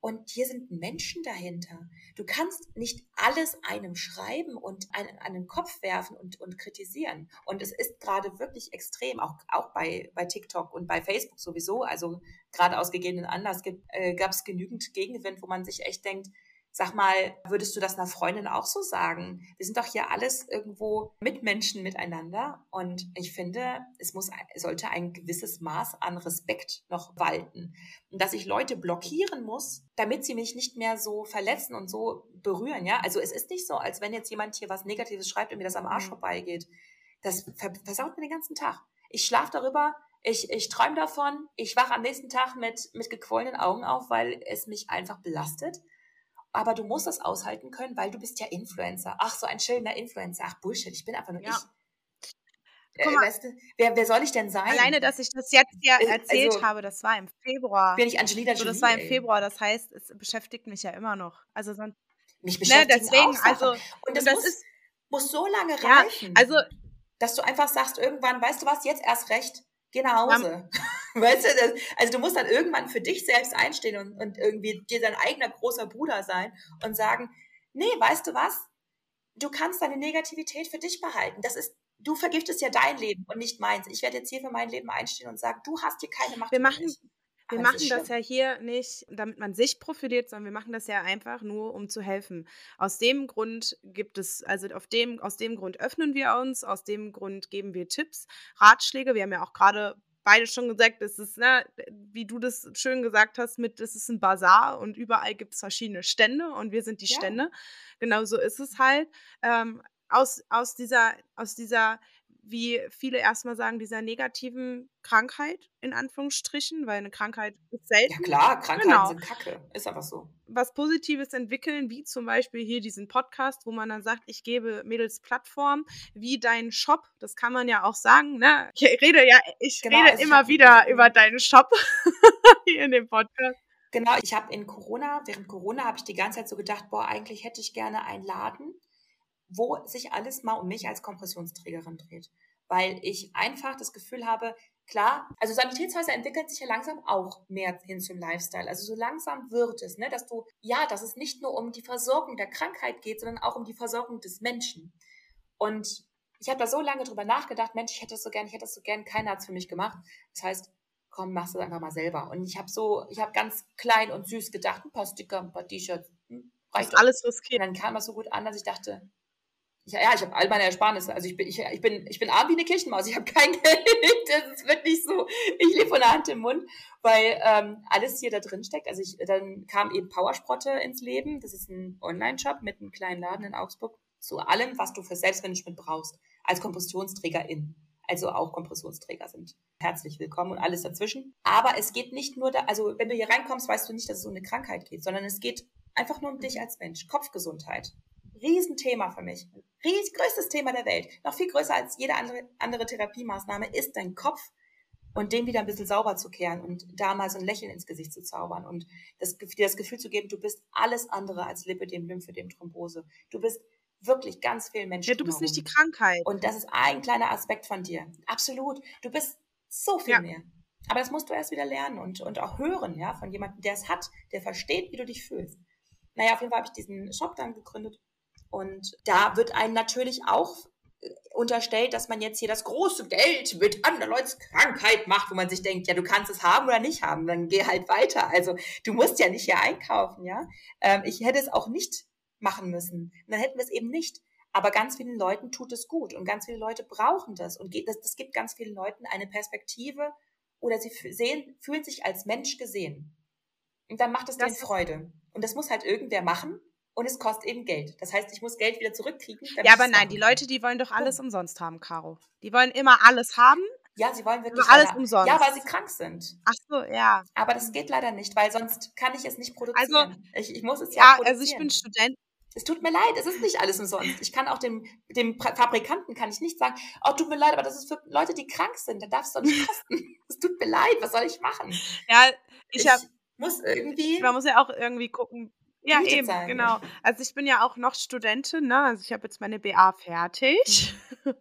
und hier sind Menschen dahinter. Du kannst nicht alles einem schreiben und einen an Kopf werfen und, und kritisieren. Und es ist gerade wirklich extrem, auch, auch bei, bei TikTok und bei Facebook sowieso. Also gerade aus gegebenen Anlass äh, gab es genügend Gegenwind, wo man sich echt denkt, Sag mal, würdest du das einer Freundin auch so sagen? Wir sind doch hier alles irgendwo Mitmenschen miteinander und ich finde, es muss, sollte ein gewisses Maß an Respekt noch walten. Und dass ich Leute blockieren muss, damit sie mich nicht mehr so verletzen und so berühren, ja? Also es ist nicht so, als wenn jetzt jemand hier was Negatives schreibt und mir das am Arsch mhm. vorbeigeht. Das versaut mir den ganzen Tag. Ich schlafe darüber, ich, ich träume davon, ich wache am nächsten Tag mit, mit gequollenen Augen auf, weil es mich einfach belastet aber du musst das aushalten können, weil du bist ja Influencer. Ach, so ein schöner Influencer. Ach, Bullshit, ich bin einfach nur ja. ich. Äh, weißt du, wer, wer soll ich denn sein? Alleine, dass ich das jetzt ja äh, erzählt also, habe, das war im Februar. Bin ich Angelina Jolie, so, Das war im Februar, das heißt, es beschäftigt mich ja immer noch. Also sonst, mich beschäftigt ne, deswegen, also und das, das muss, ist, muss so lange reichen, also dass du einfach sagst, irgendwann, weißt du was, jetzt erst recht, geh nach Hause. Weißt du, das, also du musst dann irgendwann für dich selbst einstehen und, und irgendwie dir dein eigener großer Bruder sein und sagen, nee, weißt du was? Du kannst deine Negativität für dich behalten. Das ist, du vergiftest ja dein Leben und nicht meins. Ich werde jetzt hier für mein Leben einstehen und sagen, du hast hier keine Macht. Wir machen, wir ah, machen das ja hier nicht, damit man sich profiliert, sondern wir machen das ja einfach nur, um zu helfen. Aus dem Grund gibt es, also auf dem, aus dem Grund öffnen wir uns, aus dem Grund geben wir Tipps, Ratschläge. Wir haben ja auch gerade beide schon gesagt, es ist, ne, wie du das schön gesagt hast, mit es ist ein Bazar und überall gibt es verschiedene Stände und wir sind die ja. Stände. Genau so ist es halt. Ähm, aus, aus dieser, aus dieser wie viele erstmal sagen, dieser negativen Krankheit, in Anführungsstrichen, weil eine Krankheit ist selten. Ja klar, Krankheiten genau. sind Kacke. Ist einfach so. Was Positives entwickeln, wie zum Beispiel hier diesen Podcast, wo man dann sagt, ich gebe Mädels Plattform, wie deinen Shop, das kann man ja auch sagen, ne? Ich rede ja, ich genau, rede also immer ich wieder über deinen Shop hier in dem Podcast. Genau, ich habe in Corona, während Corona habe ich die ganze Zeit so gedacht, boah, eigentlich hätte ich gerne einen Laden, wo sich alles mal um mich als Kompressionsträgerin dreht. Weil ich einfach das Gefühl habe, klar, also Sanitätshäuser entwickeln sich ja langsam auch mehr hin zum Lifestyle. Also so langsam wird es, ne, dass du, ja, dass es nicht nur um die Versorgung der Krankheit geht, sondern auch um die Versorgung des Menschen. Und ich habe da so lange drüber nachgedacht, Mensch, ich hätte das so gern, ich hätte das so gern, keiner hat es für mich gemacht. Das heißt, komm, machst es einfach mal selber. Und ich habe so, ich habe ganz klein und süß gedacht, ein paar Sticker, ein paar T-Shirts, hm, reicht alles riskiert. Und dann kam es so gut an, dass ich dachte, ich, ja, ich habe all meine Ersparnisse. Also ich bin, ich, ich bin, ich bin arm wie eine Kirchenmaus. Ich habe kein Geld. Das ist wirklich so. Ich lebe von der Hand im Mund, weil ähm, alles hier da drin steckt. Also ich, dann kam eben Powersprotte ins Leben. Das ist ein Online-Shop mit einem kleinen Laden in Augsburg zu allem, was du für Selbstmanagement brauchst als Kompressionsträgerin also auch Kompressionsträger sind herzlich willkommen und alles dazwischen. Aber es geht nicht nur da, also wenn du hier reinkommst, weißt du nicht, dass es um eine Krankheit geht, sondern es geht einfach nur um dich als Mensch. Kopfgesundheit. Riesenthema für mich. Ries, größtes Thema der Welt. Noch viel größer als jede andere, andere Therapiemaßnahme ist dein Kopf und den wieder ein bisschen sauber zu kehren und da mal so ein Lächeln ins Gesicht zu zaubern und das, dir das Gefühl zu geben, du bist alles andere als Lipidem, Lymphedem, Thrombose. Du bist wirklich ganz vielen Menschen. Ja, du bist nicht die Krankheit. Und das ist ein kleiner Aspekt von dir. Absolut. Du bist so viel ja. mehr. Aber das musst du erst wieder lernen und, und auch hören, ja, von jemandem, der es hat, der versteht, wie du dich fühlst. Naja, auf jeden Fall habe ich diesen Shop dann gegründet. Und da wird einem natürlich auch äh, unterstellt, dass man jetzt hier das große Geld mit anderen Leuten Krankheit macht, wo man sich denkt, ja, du kannst es haben oder nicht haben, dann geh halt weiter. Also du musst ja nicht hier einkaufen, ja. Ähm, ich hätte es auch nicht machen müssen. Und dann hätten wir es eben nicht. Aber ganz vielen Leuten tut es gut und ganz viele Leute brauchen das und das, das gibt ganz vielen Leuten eine Perspektive oder sie sehen, fühlen sich als Mensch gesehen. Und dann macht es denen Freude. Und das muss halt irgendwer machen und es kostet eben Geld. Das heißt, ich muss Geld wieder zurückkriegen. Ja, aber nein, die Leute, die wollen doch alles umsonst haben, Caro. Die wollen immer alles haben ja, sie wollen wirklich alles leider, umsonst. Ja, weil sie krank sind. Ach so, ja. Aber das geht leider nicht, weil sonst kann ich es nicht also produzieren. Also, ich, ich muss es ja, ja produzieren. also ich bin Student. Es tut mir leid, es ist nicht alles umsonst. Ich kann auch dem, dem Fabrikanten kann ich nicht sagen, oh, tut mir leid, aber das ist für Leute, die krank sind, da darf es doch nicht kosten. Es tut mir leid, was soll ich machen? Ja, ich, ich hab, muss irgendwie. Man muss ja auch irgendwie gucken. Ja, eben, sein. genau. Also ich bin ja auch noch Studentin, ne? Also ich habe jetzt meine BA fertig. Mhm.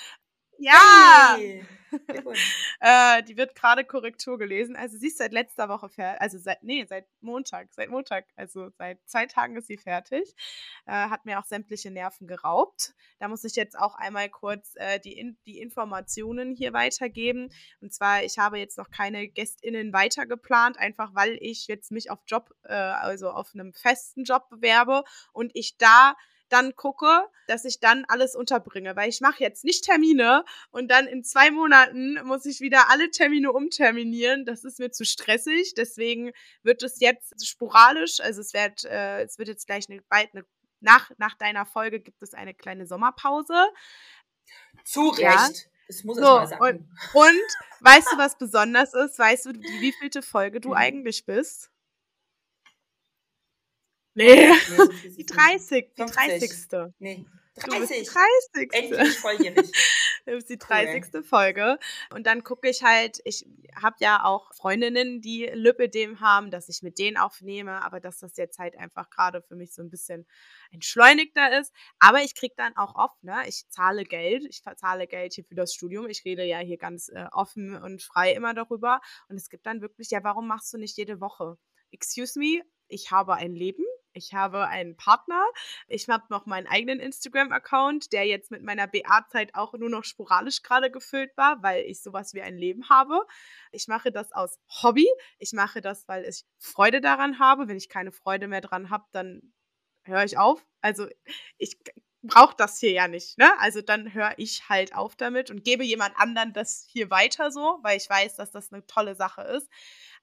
ja! Hey. äh, die wird gerade Korrektur gelesen. Also sie ist seit letzter Woche fertig. Also seit, nee, seit Montag. Seit Montag. Also seit zwei Tagen ist sie fertig. Äh, hat mir auch sämtliche Nerven geraubt. Da muss ich jetzt auch einmal kurz äh, die, in, die Informationen hier weitergeben. Und zwar, ich habe jetzt noch keine GästInnen weitergeplant, einfach weil ich jetzt mich auf Job, äh, also auf einem festen Job bewerbe und ich da dann gucke, dass ich dann alles unterbringe, weil ich mache jetzt nicht Termine und dann in zwei Monaten muss ich wieder alle Termine umterminieren. Das ist mir zu stressig. Deswegen wird es jetzt sporadisch, also es wird, äh, es wird jetzt gleich eine, bald eine, nach, nach deiner Folge gibt es eine kleine Sommerpause. Zu Recht. Ja. Das muss so, mal sagen. Und, und weißt du, was besonders ist? Weißt du, wie wievielte Folge du mhm. eigentlich bist? Nee, die 30. Die 30. Nee. 30. 30. Endlich volljährig. Das ist die 30. Cool. Folge. Und dann gucke ich halt, ich habe ja auch Freundinnen, die Lipidem haben, dass ich mit denen aufnehme, aber dass das jetzt halt einfach gerade für mich so ein bisschen entschleunigter ist. Aber ich kriege dann auch oft, ne, ich zahle Geld, ich zahle Geld hier für das Studium. Ich rede ja hier ganz äh, offen und frei immer darüber. Und es gibt dann wirklich, ja, warum machst du nicht jede Woche? Excuse me, ich habe ein Leben, ich habe einen Partner. Ich habe noch meinen eigenen Instagram-Account, der jetzt mit meiner BA-Zeit auch nur noch sporadisch gerade gefüllt war, weil ich sowas wie ein Leben habe. Ich mache das aus Hobby. Ich mache das, weil ich Freude daran habe. Wenn ich keine Freude mehr dran habe, dann höre ich auf. Also ich brauche das hier ja nicht, ne? Also dann höre ich halt auf damit und gebe jemand anderen das hier weiter so, weil ich weiß, dass das eine tolle Sache ist.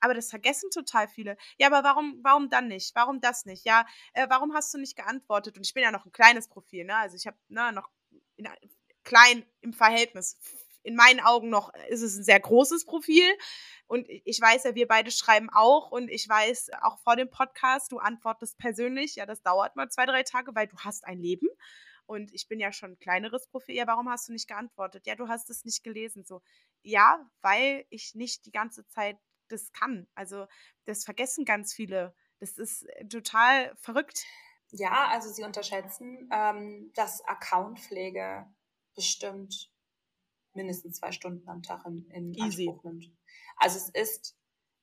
Aber das vergessen total viele. Ja, aber warum, warum dann nicht? Warum das nicht? Ja, äh, warum hast du nicht geantwortet? Und ich bin ja noch ein kleines Profil, ne? Also ich habe ne, noch in, klein im Verhältnis. In meinen Augen noch ist es ein sehr großes Profil. Und ich weiß ja, wir beide schreiben auch und ich weiß auch vor dem Podcast, du antwortest persönlich, ja, das dauert mal zwei, drei Tage, weil du hast ein Leben. Und ich bin ja schon ein kleineres Profil. Ja, warum hast du nicht geantwortet? Ja, du hast es nicht gelesen. So, ja, weil ich nicht die ganze Zeit das kann. Also, das vergessen ganz viele. Das ist äh, total verrückt. Ja, also sie unterschätzen, ähm, dass Accountpflege bestimmt mindestens zwei Stunden am Tag in, in Anspruch nimmt. Also es ist,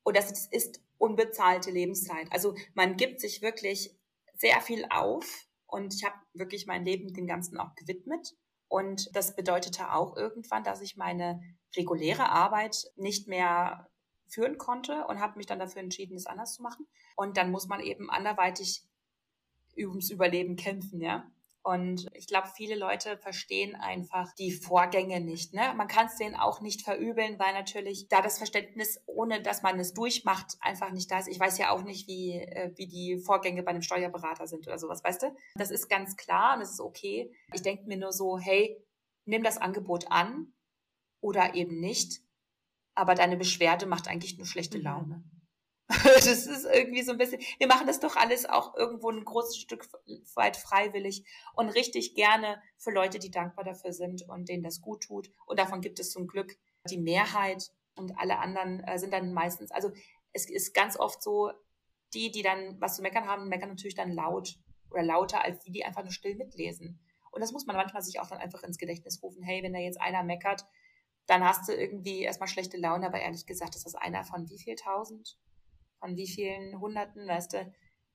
oder es ist unbezahlte Lebenszeit. Also man gibt sich wirklich sehr viel auf und ich habe wirklich mein Leben dem Ganzen auch gewidmet. Und das bedeutete auch irgendwann, dass ich meine reguläre Arbeit nicht mehr führen konnte und habe mich dann dafür entschieden, es anders zu machen. Und dann muss man eben anderweitig ums Überleben kämpfen, ja. Und ich glaube, viele Leute verstehen einfach die Vorgänge nicht. Ne? Man kann es denen auch nicht verübeln, weil natürlich da das Verständnis, ohne dass man es durchmacht, einfach nicht da ist. Ich weiß ja auch nicht, wie, äh, wie die Vorgänge bei einem Steuerberater sind oder sowas, weißt du? Das ist ganz klar und das ist okay. Ich denke mir nur so, hey, nimm das Angebot an oder eben nicht. Aber deine Beschwerde macht eigentlich nur schlechte mhm. Laune. Das ist irgendwie so ein bisschen, wir machen das doch alles auch irgendwo ein großes Stück weit freiwillig und richtig gerne für Leute, die dankbar dafür sind und denen das gut tut. Und davon gibt es zum Glück die Mehrheit und alle anderen äh, sind dann meistens, also es ist ganz oft so, die, die dann was zu meckern haben, meckern natürlich dann laut oder lauter als die, die einfach nur still mitlesen. Und das muss man manchmal sich auch dann einfach ins Gedächtnis rufen. Hey, wenn da jetzt einer meckert, dann hast du irgendwie erstmal schlechte Laune, aber ehrlich gesagt ist das einer von wie viel tausend? von wie vielen Hunderten, weißt du,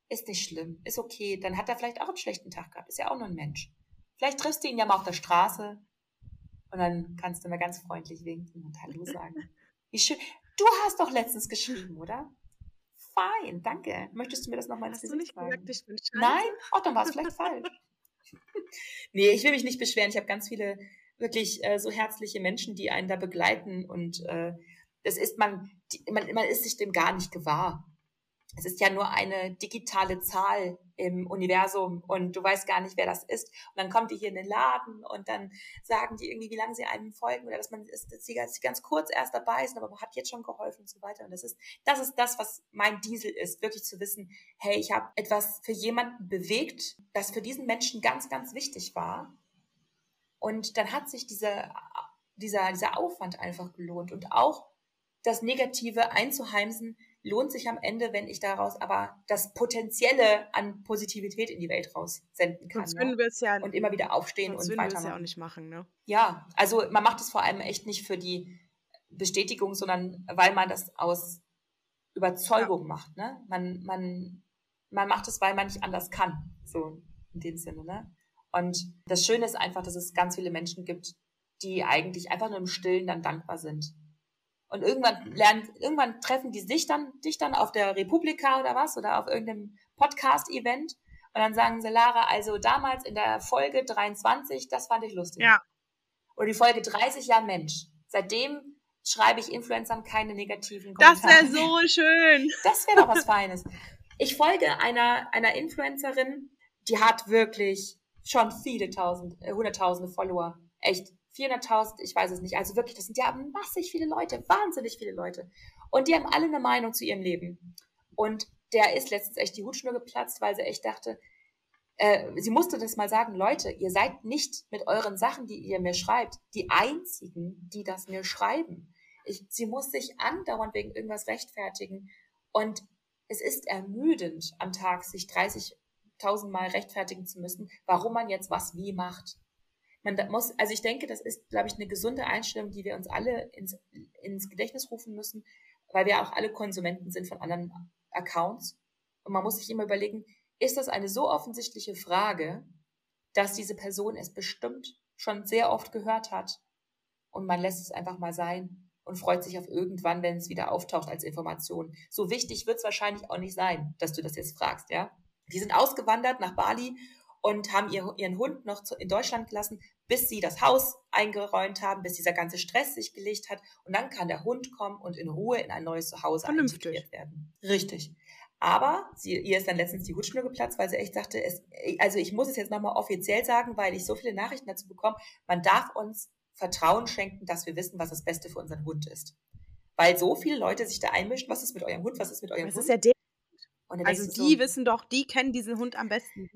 ist nicht schlimm, ist okay. Dann hat er vielleicht auch einen schlechten Tag gehabt, ist ja auch nur ein Mensch. Vielleicht triffst du ihn ja mal auf der Straße und dann kannst du mir ganz freundlich winken und Hallo sagen. Wie schön. Du hast doch letztens geschrieben, oder? Fein, danke. Möchtest du mir das nochmal du nicht sagen? Nein? Oh, dann war es vielleicht falsch. nee, ich will mich nicht beschweren. Ich habe ganz viele wirklich äh, so herzliche Menschen, die einen da begleiten und äh, das ist man, man, man ist sich dem gar nicht gewahr. Es ist ja nur eine digitale Zahl im Universum und du weißt gar nicht, wer das ist. Und dann kommt die hier in den Laden und dann sagen die irgendwie, wie lange sie einem folgen oder dass man ist, dass sie ganz, ganz kurz erst dabei ist, aber man hat jetzt schon geholfen und so weiter. Und das ist, das ist das, was mein Diesel ist, wirklich zu wissen, hey, ich habe etwas für jemanden bewegt, das für diesen Menschen ganz, ganz wichtig war. Und dann hat sich diese, dieser, dieser Aufwand einfach gelohnt und auch das Negative einzuheimsen, lohnt sich am Ende, wenn ich daraus aber das Potenzielle an Positivität in die Welt raussenden kann. Sonst ne? ja, und immer wieder aufstehen und weitermachen. Wir es ja auch nicht machen, ne? Ja, also man macht es vor allem echt nicht für die Bestätigung, sondern weil man das aus Überzeugung ja. macht. Ne? Man, man, man macht es, weil man nicht anders kann. So in dem Sinne. Ne? Und das Schöne ist einfach, dass es ganz viele Menschen gibt, die eigentlich einfach nur im Stillen dann dankbar sind und irgendwann lernen, irgendwann treffen die sich dann, dich dann auf der Republika oder was oder auf irgendeinem Podcast-Event. Und dann sagen sie, Lara, also damals in der Folge 23, das fand ich lustig. Ja. Oder die Folge 30, ja Mensch. Seitdem schreibe ich Influencern keine negativen Kommentare. Das wäre so schön. Das wäre doch was Feines. Ich folge einer, einer Influencerin, die hat wirklich schon viele tausend, äh, hunderttausende Follower. Echt 400.000, ich weiß es nicht. Also wirklich, das sind ja massig viele Leute, wahnsinnig viele Leute. Und die haben alle eine Meinung zu ihrem Leben. Und der ist letztens echt die Hutschnur geplatzt, weil sie echt dachte, äh, sie musste das mal sagen, Leute, ihr seid nicht mit euren Sachen, die ihr mir schreibt, die einzigen, die das mir schreiben. Ich, sie muss sich andauernd wegen irgendwas rechtfertigen. Und es ist ermüdend, am Tag sich 30.000 Mal rechtfertigen zu müssen, warum man jetzt was wie macht man muss, also ich denke, das ist, glaube ich, eine gesunde Einstellung, die wir uns alle ins, ins Gedächtnis rufen müssen, weil wir auch alle Konsumenten sind von anderen Accounts. Und man muss sich immer überlegen, ist das eine so offensichtliche Frage, dass diese Person es bestimmt schon sehr oft gehört hat und man lässt es einfach mal sein und freut sich auf irgendwann, wenn es wieder auftaucht als Information. So wichtig wird es wahrscheinlich auch nicht sein, dass du das jetzt fragst, ja? Die sind ausgewandert nach Bali und haben ihr, ihren Hund noch in Deutschland gelassen, bis sie das Haus eingeräumt haben, bis dieser ganze Stress sich gelegt hat. Und dann kann der Hund kommen und in Ruhe in ein neues Zuhause integriert werden. Richtig. Aber sie, ihr ist dann letztens die Hutschnur geplatzt, weil sie echt sagte, es, also ich muss es jetzt nochmal offiziell sagen, weil ich so viele Nachrichten dazu bekomme, man darf uns Vertrauen schenken, dass wir wissen, was das Beste für unseren Hund ist. Weil so viele Leute sich da einmischen, was ist mit eurem Hund, was ist mit eurem das Hund. Ist ja also die so, wissen doch, die kennen diesen Hund am besten.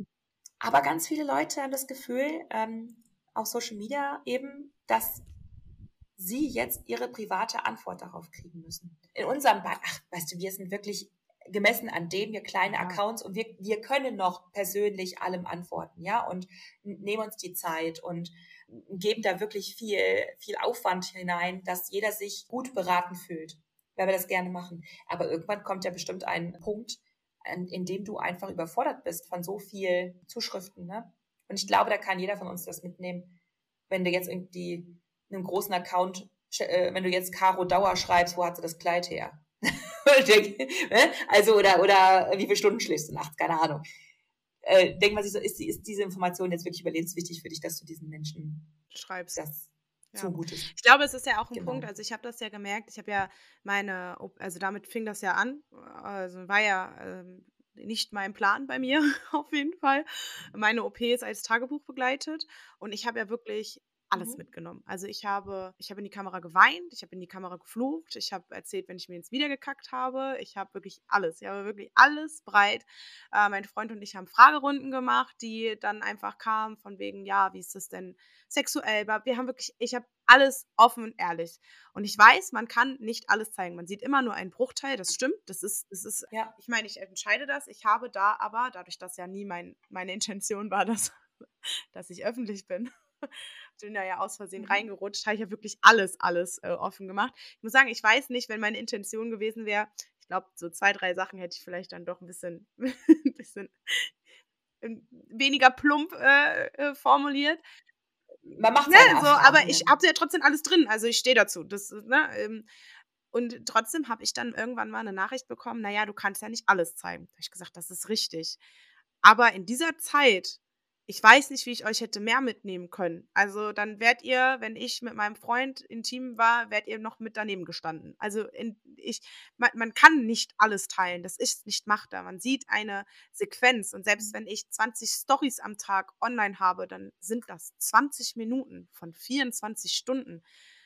Aber ganz viele Leute haben das Gefühl, ähm, auf Social Media eben, dass sie jetzt ihre private Antwort darauf kriegen müssen. In unserem Bad, ach, weißt du, wir sind wirklich gemessen an dem wir kleine ja. Accounts und wir, wir können noch persönlich allem antworten, ja, und nehmen uns die Zeit und geben da wirklich viel, viel Aufwand hinein, dass jeder sich gut beraten fühlt, weil wir das gerne machen. Aber irgendwann kommt ja bestimmt ein Punkt, in, in dem du einfach überfordert bist von so viel Zuschriften, ne? Und ich glaube, da kann jeder von uns das mitnehmen, wenn du jetzt irgendwie einen großen Account, äh, wenn du jetzt Caro Dauer schreibst, wo hat sie das Kleid her? Ne? also, oder, oder wie viele Stunden schläfst du nachts? Keine Ahnung. Äh, denkt man sich so, ist, ist diese Information jetzt wirklich überlebenswichtig für dich, dass du diesen Menschen schreibst? Das ja. zumutest. Ich glaube, es ist ja auch ein genau. Punkt, also ich habe das ja gemerkt, ich habe ja meine, also damit fing das ja an, also war ja ähm, nicht mein Plan bei mir, auf jeden Fall. Meine OP ist als Tagebuch begleitet und ich habe ja wirklich alles mhm. mitgenommen. Also ich habe, ich habe in die Kamera geweint, ich habe in die Kamera geflucht, ich habe erzählt, wenn ich mir ins Video gekackt habe, ich habe wirklich alles, ich habe wirklich alles breit. Äh, mein Freund und ich haben Fragerunden gemacht, die dann einfach kamen von wegen, ja, wie ist das denn sexuell? Wir haben wirklich, ich habe alles offen und ehrlich. Und ich weiß, man kann nicht alles zeigen. Man sieht immer nur einen Bruchteil, das stimmt. Das ist, das ist, ja. ich meine, ich entscheide das. Ich habe da aber, dadurch, dass ja nie mein, meine Intention war, dass, dass ich öffentlich bin, bin da ja aus Versehen mhm. reingerutscht, habe ich ja wirklich alles, alles äh, offen gemacht. Ich muss sagen, ich weiß nicht, wenn meine Intention gewesen wäre, ich glaube, so zwei, drei Sachen hätte ich vielleicht dann doch ein bisschen, ein bisschen ähm, weniger plump äh, äh, formuliert. Man macht ne, so, aber ich habe ja trotzdem alles drin, also ich stehe dazu. Das, ne, ähm, und trotzdem habe ich dann irgendwann mal eine Nachricht bekommen, naja, du kannst ja nicht alles zeigen. Da habe ich gesagt, das ist richtig. Aber in dieser Zeit ich weiß nicht, wie ich euch hätte mehr mitnehmen können. Also dann wärt ihr, wenn ich mit meinem Freund intim war, wärt ihr noch mit daneben gestanden. Also in, ich, man, man kann nicht alles teilen. Das ist nicht machbar. Man sieht eine Sequenz und selbst wenn ich 20 Stories am Tag online habe, dann sind das 20 Minuten von 24 Stunden.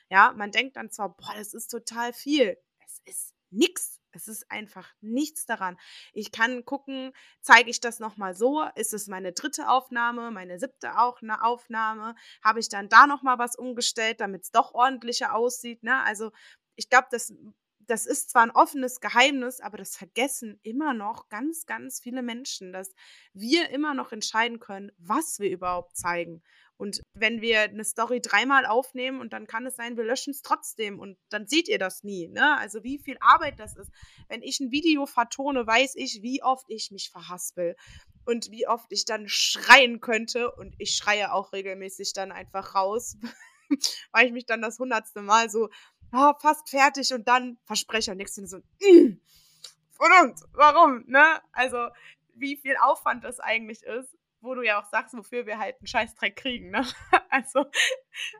Ja, man denkt dann zwar, boah, das ist total viel. Es ist nix. Es ist einfach nichts daran. Ich kann gucken, zeige ich das nochmal so? Ist es meine dritte Aufnahme, meine siebte auch eine Aufnahme? Habe ich dann da nochmal was umgestellt, damit es doch ordentlicher aussieht? Ne? Also ich glaube, das, das ist zwar ein offenes Geheimnis, aber das vergessen immer noch ganz, ganz viele Menschen, dass wir immer noch entscheiden können, was wir überhaupt zeigen. Und wenn wir eine Story dreimal aufnehmen und dann kann es sein, wir löschen es trotzdem und dann seht ihr das nie. Ne? Also wie viel Arbeit das ist. Wenn ich ein Video vertone, weiß ich, wie oft ich mich verhaspel und wie oft ich dann schreien könnte. Und ich schreie auch regelmäßig dann einfach raus, weil ich mich dann das hundertste Mal so oh, fast fertig und dann verspreche und nächstes so, mm, verdammt, warum? Ne? Also wie viel Aufwand das eigentlich ist wo du ja auch sagst, wofür wir halt einen Scheißdreck kriegen, ne? Also,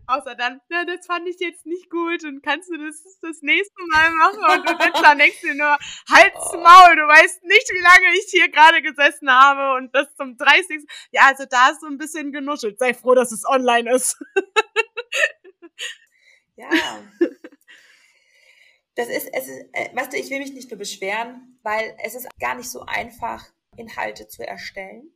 außer dann, na, das fand ich jetzt nicht gut und kannst du das das nächste Mal machen und du sitzt da denkst dir nur, halt's Maul, du weißt nicht, wie lange ich hier gerade gesessen habe und das zum 30. Ja, also da ist so ein bisschen genuschelt. Sei froh, dass es online ist. Ja. Das ist, es ist, äh, weißt du, ich will mich nicht nur beschweren, weil es ist gar nicht so einfach, Inhalte zu erstellen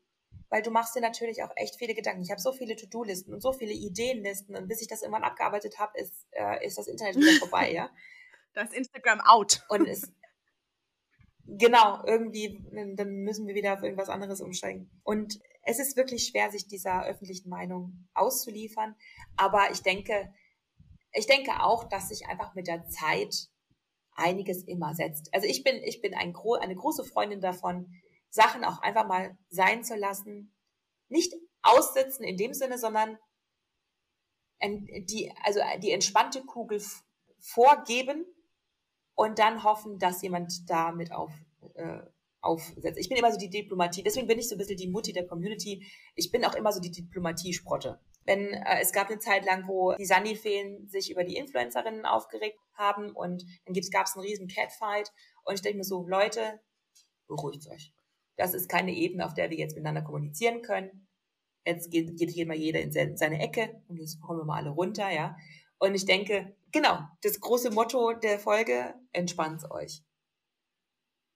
weil du machst dir natürlich auch echt viele Gedanken. Ich habe so viele To-Do-Listen und so viele Ideenlisten und bis ich das irgendwann abgearbeitet habe, ist, äh, ist das Internet wieder vorbei, ja. Das Instagram out. Und es, genau, irgendwie, dann müssen wir wieder auf irgendwas anderes umsteigen. Und es ist wirklich schwer, sich dieser öffentlichen Meinung auszuliefern. Aber ich denke, ich denke auch, dass sich einfach mit der Zeit einiges immer setzt. Also ich bin, ich bin ein, eine große Freundin davon, Sachen auch einfach mal sein zu lassen. Nicht aussitzen in dem Sinne, sondern die, also die entspannte Kugel vorgeben und dann hoffen, dass jemand damit auf, äh, aufsetzt. Ich bin immer so die Diplomatie, deswegen bin ich so ein bisschen die Mutti der Community. Ich bin auch immer so die Diplomatie-Sprotte. Wenn äh, es gab eine Zeit lang, wo die Sunny-Feen sich über die Influencerinnen aufgeregt haben und dann gab es einen riesen Catfight und ich denke mir so, Leute, beruhigt euch. Das ist keine Ebene, auf der wir jetzt miteinander kommunizieren können. Jetzt geht, geht hier mal jeder in seine Ecke und jetzt kommen wir mal alle runter, ja. Und ich denke, genau, das große Motto der Folge, entspannt euch.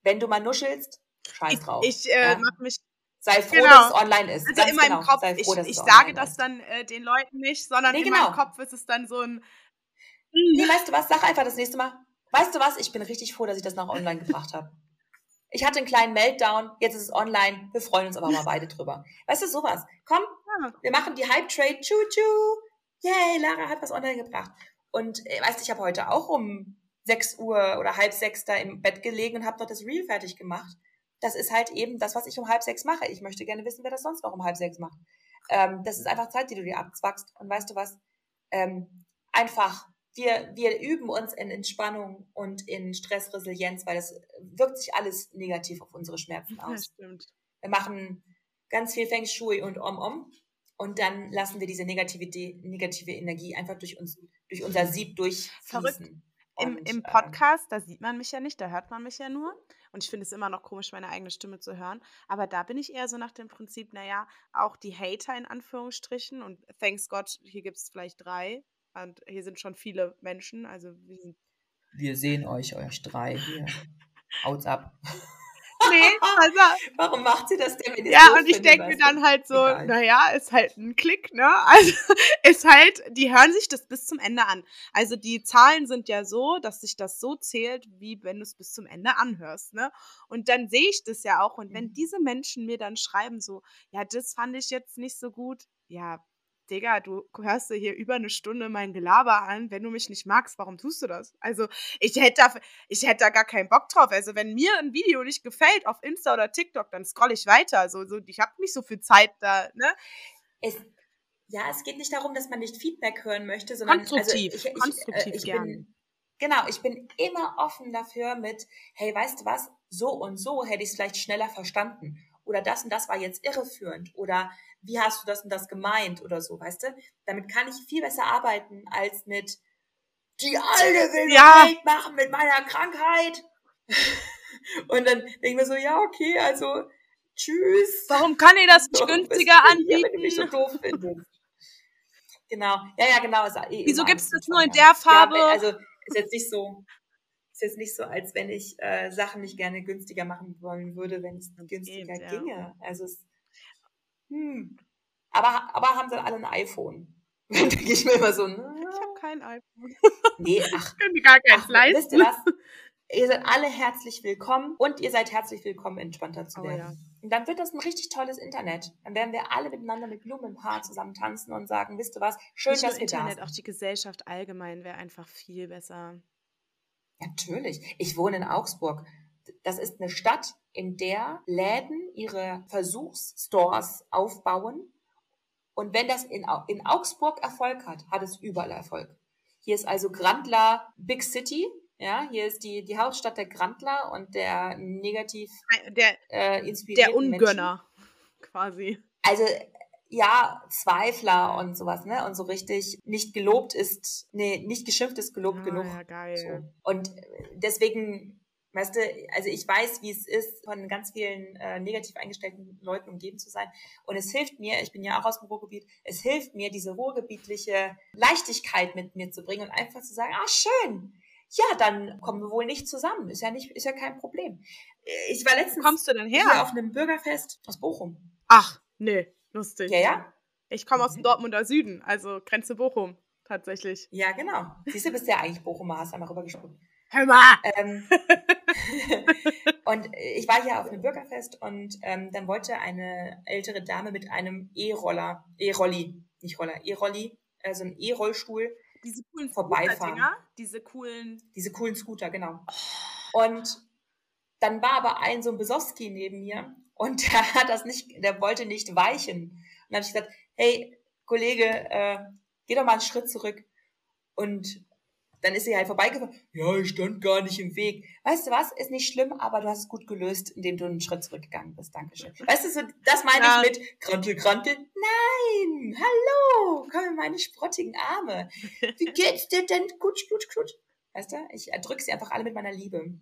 Wenn du mal nuschelst, scheiß drauf. Ich, ich äh, ja? mach mich Sei froh, genau. dass es online ist. Also Ganz in meinem genau. Kopf, froh, ich, ich sage das dann äh, den Leuten nicht, sondern nee, in genau. meinem Kopf ist es dann so ein. Nee, weißt du was? Sag einfach das nächste Mal. Weißt du was? Ich bin richtig froh, dass ich das noch online gebracht habe. Ich hatte einen kleinen Meltdown, jetzt ist es online. Wir freuen uns aber mal beide drüber. Weißt du, sowas. Komm, wir machen die Hype-Trade. Choo-choo. Yay, Lara hat was online gebracht. Und äh, weißt du, ich habe heute auch um 6 Uhr oder halb sechs da im Bett gelegen und habe noch das Reel fertig gemacht das ist halt eben das, was ich um halb sechs mache. Ich möchte gerne wissen, wer das sonst noch um halb sechs macht. Ähm, das ist einfach Zeit, die du dir abzwackst. Und weißt du was? Ähm, einfach, wir, wir üben uns in Entspannung und in Stressresilienz, weil das wirkt sich alles negativ auf unsere Schmerzen aus. Das stimmt. Wir machen ganz viel Feng Shui und Om-Om und dann lassen wir diese negative, negative Energie einfach durch uns, durch unser Sieb durchfließen. Verrückt. Im, Im ähm, Podcast, da sieht man mich ja nicht, da hört man mich ja nur. Und ich finde es immer noch komisch, meine eigene Stimme zu hören. Aber da bin ich eher so nach dem Prinzip, naja, auch die Hater in Anführungsstrichen. Und thanks God, hier gibt es vielleicht drei. Und hier sind schon viele Menschen. Also wir, wir sehen euch, euch drei hier. Haut's ab. Nee, also. Warum macht sie das denn? Wenn ja, und ich denke mir dann halt so, naja, ist halt ein Klick, ne? Also ist halt, die hören sich das bis zum Ende an. Also die Zahlen sind ja so, dass sich das so zählt, wie wenn du es bis zum Ende anhörst, ne? Und dann sehe ich das ja auch. Und wenn mhm. diese Menschen mir dann schreiben, so, ja, das fand ich jetzt nicht so gut, ja, Digga, du hörst dir hier über eine Stunde mein Gelaber an. Wenn du mich nicht magst, warum tust du das? Also, ich hätte da, ich hätte da gar keinen Bock drauf. Also, wenn mir ein Video nicht gefällt auf Insta oder TikTok, dann scroll ich weiter. Also, so, ich habe nicht so viel Zeit da, ne? Es, ja, es geht nicht darum, dass man nicht Feedback hören möchte, sondern konstruktiv, also ich, ich, konstruktiv äh, ich, ich bin, Genau, ich bin immer offen dafür mit, hey, weißt du was, so und so hätte ich es vielleicht schneller verstanden. Oder das und das war jetzt irreführend. Oder wie hast du das und das gemeint oder so, weißt du? Damit kann ich viel besser arbeiten als mit die Alte will ja. Geld machen mit meiner Krankheit. und dann denke ich mir so, ja, okay, also tschüss. Warum kann ihr das nicht günstiger anbieten? wenn du mich so doof findest. Genau, ja, ja, genau. Eh Wieso gibt es das nur in der Farbe? Ja, also ist jetzt nicht so, ist jetzt nicht so, als wenn ich äh, Sachen nicht gerne günstiger machen wollen würde, wenn es günstiger geht, ginge. Ja. Also es hm. Aber, aber haben dann alle ein iPhone? Dann denke ich mir immer so, ne? Ich habe kein iPhone. Nee, ach. Können die gar keins ach, leisten. Wisst ihr was? Ihr seid alle herzlich willkommen und ihr seid herzlich willkommen, entspannter zu werden. Oh, ja. Und dann wird das ein richtig tolles Internet. Dann werden wir alle miteinander mit Blumen im Haar zusammen tanzen und sagen, wisst ihr was, schön, Nicht dass wir Internet, da sind. auch die Gesellschaft allgemein wäre einfach viel besser. Natürlich. Ich wohne in Augsburg. Das ist eine Stadt, in der Läden ihre Versuchsstores aufbauen. Und wenn das in, in Augsburg Erfolg hat, hat es überall Erfolg. Hier ist also Grandler Big City. Ja, hier ist die, die Hauptstadt der Grandler und der negativ der, äh, inspirierten Der Ungönner, Menschen. quasi. Also ja, Zweifler und sowas, ne? Und so richtig nicht gelobt ist, nee, nicht geschimpft ist gelobt ah, genug. Ja, geil. So. Und deswegen Weißt du, also ich weiß, wie es ist, von ganz vielen äh, negativ eingestellten Leuten umgeben zu sein. Und es hilft mir, ich bin ja auch aus dem Ruhrgebiet, es hilft mir, diese ruhrgebietliche Leichtigkeit mit mir zu bringen und einfach zu sagen, ah, schön. Ja, dann kommen wir wohl nicht zusammen. Ist ja nicht, ist ja kein Problem. Ich war letztens Kommst du denn her? hier auf einem Bürgerfest aus Bochum. Ach, nee, lustig. Ja, ja. Ich komme aus dem Dortmunder Süden, also Grenze Bochum, tatsächlich. Ja, genau. Siehst du, bist ja eigentlich Bochumer, hast einmal rübergesprungen. Hör mal! Ähm, und ich war hier auf einem Bürgerfest und ähm, dann wollte eine ältere Dame mit einem E-Roller, E-Rolli, nicht Roller, E-Rolli, also ein E-Rollstuhl diese coolen vorbeifahren. Diese coolen. Diese coolen Scooter, genau. Und dann war aber ein so ein Besowski neben mir und der hat das nicht, der wollte nicht weichen. Und dann habe ich gesagt, hey, Kollege, äh, geh doch mal einen Schritt zurück. Und dann ist sie halt vorbeigefahren. Ja, ich stand gar nicht im Weg. Weißt du was? Ist nicht schlimm, aber du hast es gut gelöst, indem du einen Schritt zurückgegangen bist. Dankeschön. Weißt du, so, das meine ja. ich mit Krantel, Krantel. Nein! Hallo! Komm in meine sprottigen Arme. Wie geht's dir denn? Kutsch, kutsch, kutsch. Weißt du? Ich erdrücke sie einfach alle mit meiner Liebe.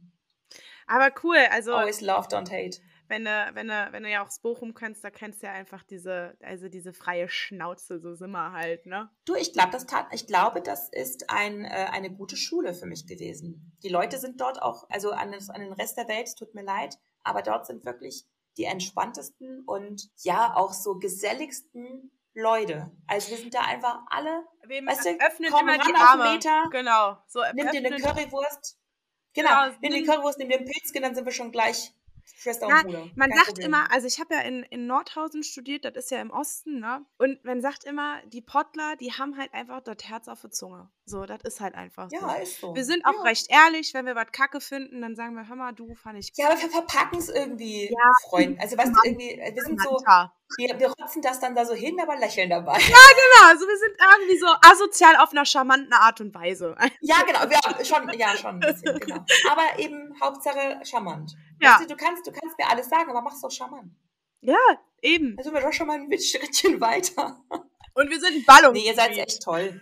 Aber cool, also. Always love, don't hate wenn du, wenn du, wenn du ja auch das Bochum kennst, da kennst du ja einfach diese, also diese freie Schnauze, so sind wir halt, ne? Du, ich glaube, das tat, ich glaube, das ist ein, äh, eine gute Schule für mich gewesen. Die Leute sind dort auch, also an, das, an den Rest der Welt, tut mir leid, aber dort sind wirklich die entspanntesten und ja auch so geselligsten Leute. Also wir sind da einfach alle, wir weißt du, öffnen komm immer die Arme. Meter, genau. So, nimm dir eine Currywurst. Genau, genau nimm die Currywurst, nimm dir einen Pilzchen, dann sind wir schon gleich Schwester und Bruder. Man sagt Problem. immer, also ich habe ja in, in Nordhausen studiert, das ist ja im Osten, ne? Und man sagt immer, die Pottler, die haben halt einfach das Herz auf der Zunge. So, das ist halt einfach so. Ja, ist so. Wir sind auch ja. recht ehrlich, wenn wir was Kacke finden, dann sagen wir, hör mal, du fand ich. Ja, aber wir verpacken es irgendwie, ja, Freund. Also was irgendwie, wir sind so, wir, wir rotzen das dann da so hin, aber lächeln dabei. Ja, genau. Also wir sind irgendwie so asozial auf einer charmanten Art und Weise. Ja, genau. Ja, schon, ja, schon ein bisschen, genau. Aber eben Hauptsache charmant. Ja. Weißt du, du, kannst, du kannst mir alles sagen, aber mach's doch charmant. Ja, eben. Also wir doch schon mal ein Schrittchen weiter. Und wir sind Ballung. Nee, ihr seid echt toll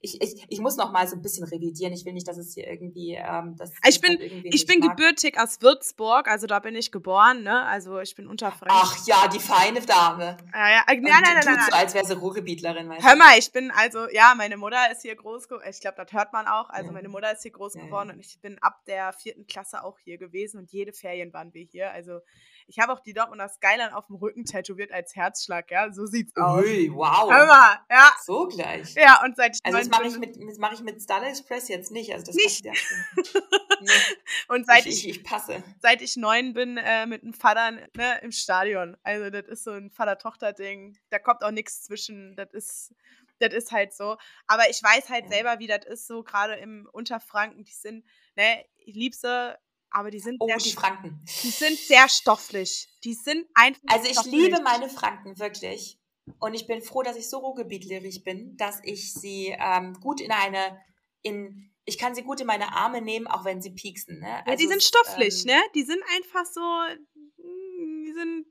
ich, ich, ich muss noch mal so ein bisschen revidieren. Ich will nicht, dass es hier irgendwie. Ähm, das ich bin, ich bin mag. gebürtig aus Würzburg, also da bin ich geboren, ne? Also ich bin unterfrank. Ach ja, die feine Dame. Ja, ja. Nein, nein, nein, nein, so, als wäre sie Ruhrgebietlerin. Hör mal, ich bin also, ja, meine Mutter ist hier groß geworden. Ich glaube, das hört man auch. Also ja. meine Mutter ist hier groß ja, geworden und ich bin ab der vierten Klasse auch hier gewesen und jede Ferien waren wir hier. Also ich habe auch die Dortmunder Skyline auf dem Rücken tätowiert als Herzschlag, ja. So sieht's aus. Ui, wow. Hör mal, ja. So gleich. Ja, und seit ich Also das mache ich mit, das mache ich mit Starlight Express jetzt nicht. Also das nicht. Ja nee. Und seit ich, ich, ich, passe. Seit ich neun bin, äh, mit einem Vater ne, im Stadion. Also das ist so ein Vater-Tochter-Ding. Da kommt auch nichts zwischen. Das ist das ist halt so. Aber ich weiß halt ja. selber, wie das ist, so gerade im Unterfranken, die sind, ne, ich liebe sie, aber die sind oh, sehr die Franken. Die sind sehr stofflich. Die sind einfach. Also ich stofflich. liebe meine Franken wirklich. Und ich bin froh, dass ich so ruhrgebietlerig bin, dass ich sie ähm, gut in eine, in, ich kann sie gut in meine Arme nehmen, auch wenn sie pieksen. Ne? Also, ja, die sind stofflich, ähm, ne? Die sind einfach so, hm, die sind,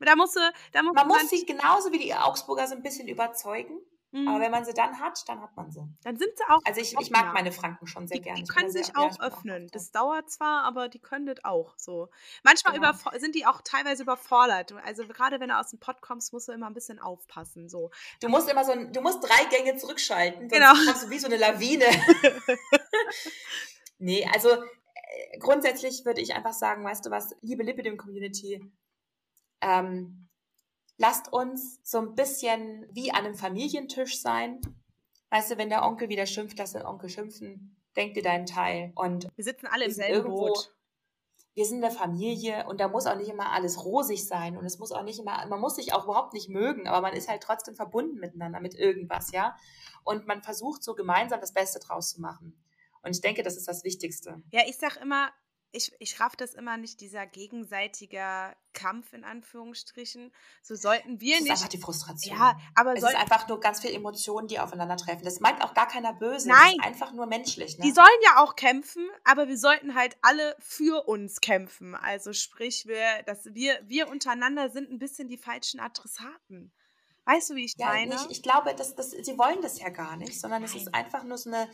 da musst du, da muss man muss sie genauso wie die Augsburger so ein bisschen überzeugen. Mhm. Aber wenn man sie dann hat, dann hat man sie. Dann sind sie auch. Also ich, ich mag meine Franken schon sehr die, gerne. Die können sich sehr, auch öffnen. Auch das dauert zwar, aber die können das auch so. Manchmal genau. sind die auch teilweise überfordert. Also gerade wenn du aus dem Pott kommst, musst du immer ein bisschen aufpassen. So. Du musst immer so ein, du musst drei Gänge zurückschalten, sonst genau. kommst du wie so eine Lawine. nee, also äh, grundsätzlich würde ich einfach sagen, weißt du was, liebe Lipidem Community, ähm, lasst uns so ein bisschen wie an einem Familientisch sein. Weißt du, wenn der Onkel wieder schimpft, lass den Onkel schimpfen. Denk dir deinen Teil. Und wir sitzen alle im selben Boot. Wir sind eine Familie und da muss auch nicht immer alles rosig sein und es muss auch nicht immer, man muss sich auch überhaupt nicht mögen, aber man ist halt trotzdem verbunden miteinander mit irgendwas, ja. Und man versucht so gemeinsam das Beste draus zu machen. Und ich denke, das ist das Wichtigste. Ja, ich sag immer, ich, ich raff das immer nicht, dieser gegenseitige Kampf in Anführungsstrichen. So sollten wir nicht. Das ist einfach die Frustration. Ja, aber es ist einfach nur ganz viele Emotionen, die aufeinandertreffen. Das meint auch gar keiner böse. Nein. Das ist einfach nur menschlich. Ne? Die sollen ja auch kämpfen, aber wir sollten halt alle für uns kämpfen. Also sprich, wir, dass wir, wir untereinander sind ein bisschen die falschen Adressaten. Weißt du, wie ich ja, meine? Ich, ich glaube, dass, dass, sie wollen das ja gar nicht, sondern Nein. es ist einfach nur so eine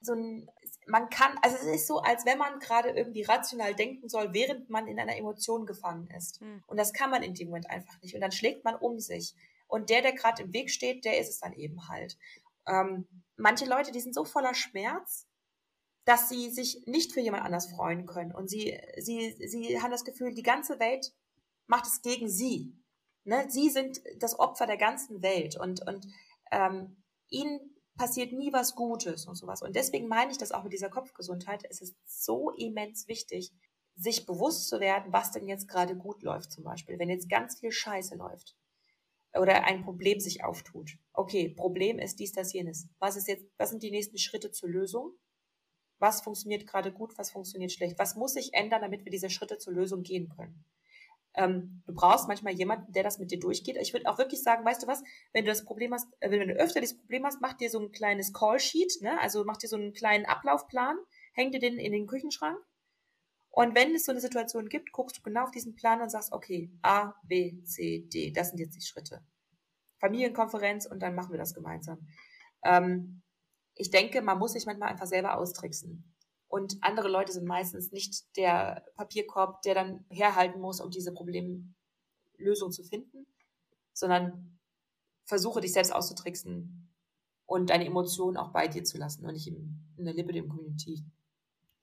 so ein, man kann, also es ist so, als wenn man gerade irgendwie rational denken soll, während man in einer Emotion gefangen ist. Mhm. Und das kann man in dem Moment einfach nicht. Und dann schlägt man um sich. Und der, der gerade im Weg steht, der ist es dann eben halt. Ähm, manche Leute, die sind so voller Schmerz, dass sie sich nicht für jemand anders freuen können. Und sie, sie, sie haben das Gefühl, die ganze Welt macht es gegen sie. Ne? Sie sind das Opfer der ganzen Welt. Und, und ähm, ihnen passiert nie was Gutes und sowas. Und deswegen meine ich das auch mit dieser Kopfgesundheit. Es ist so immens wichtig, sich bewusst zu werden, was denn jetzt gerade gut läuft zum Beispiel. Wenn jetzt ganz viel Scheiße läuft oder ein Problem sich auftut. Okay, Problem ist dies, das, jenes. Was ist jetzt, was sind die nächsten Schritte zur Lösung? Was funktioniert gerade gut, was funktioniert schlecht? Was muss sich ändern, damit wir diese Schritte zur Lösung gehen können? Ähm, du brauchst manchmal jemanden, der das mit dir durchgeht. Ich würde auch wirklich sagen, weißt du was, wenn du das Problem hast, äh, wenn du öfter das Problem hast, mach dir so ein kleines Callsheet, ne? also mach dir so einen kleinen Ablaufplan, häng dir den in den Küchenschrank. Und wenn es so eine Situation gibt, guckst du genau auf diesen Plan und sagst, okay, A, B, C, D, das sind jetzt die Schritte. Familienkonferenz und dann machen wir das gemeinsam. Ähm, ich denke, man muss sich manchmal einfach selber austricksen. Und andere Leute sind meistens nicht der Papierkorb, der dann herhalten muss, um diese Problemlösung zu finden, sondern versuche dich selbst auszutricksen und deine Emotionen auch bei dir zu lassen und nicht in, der Lippe dem Community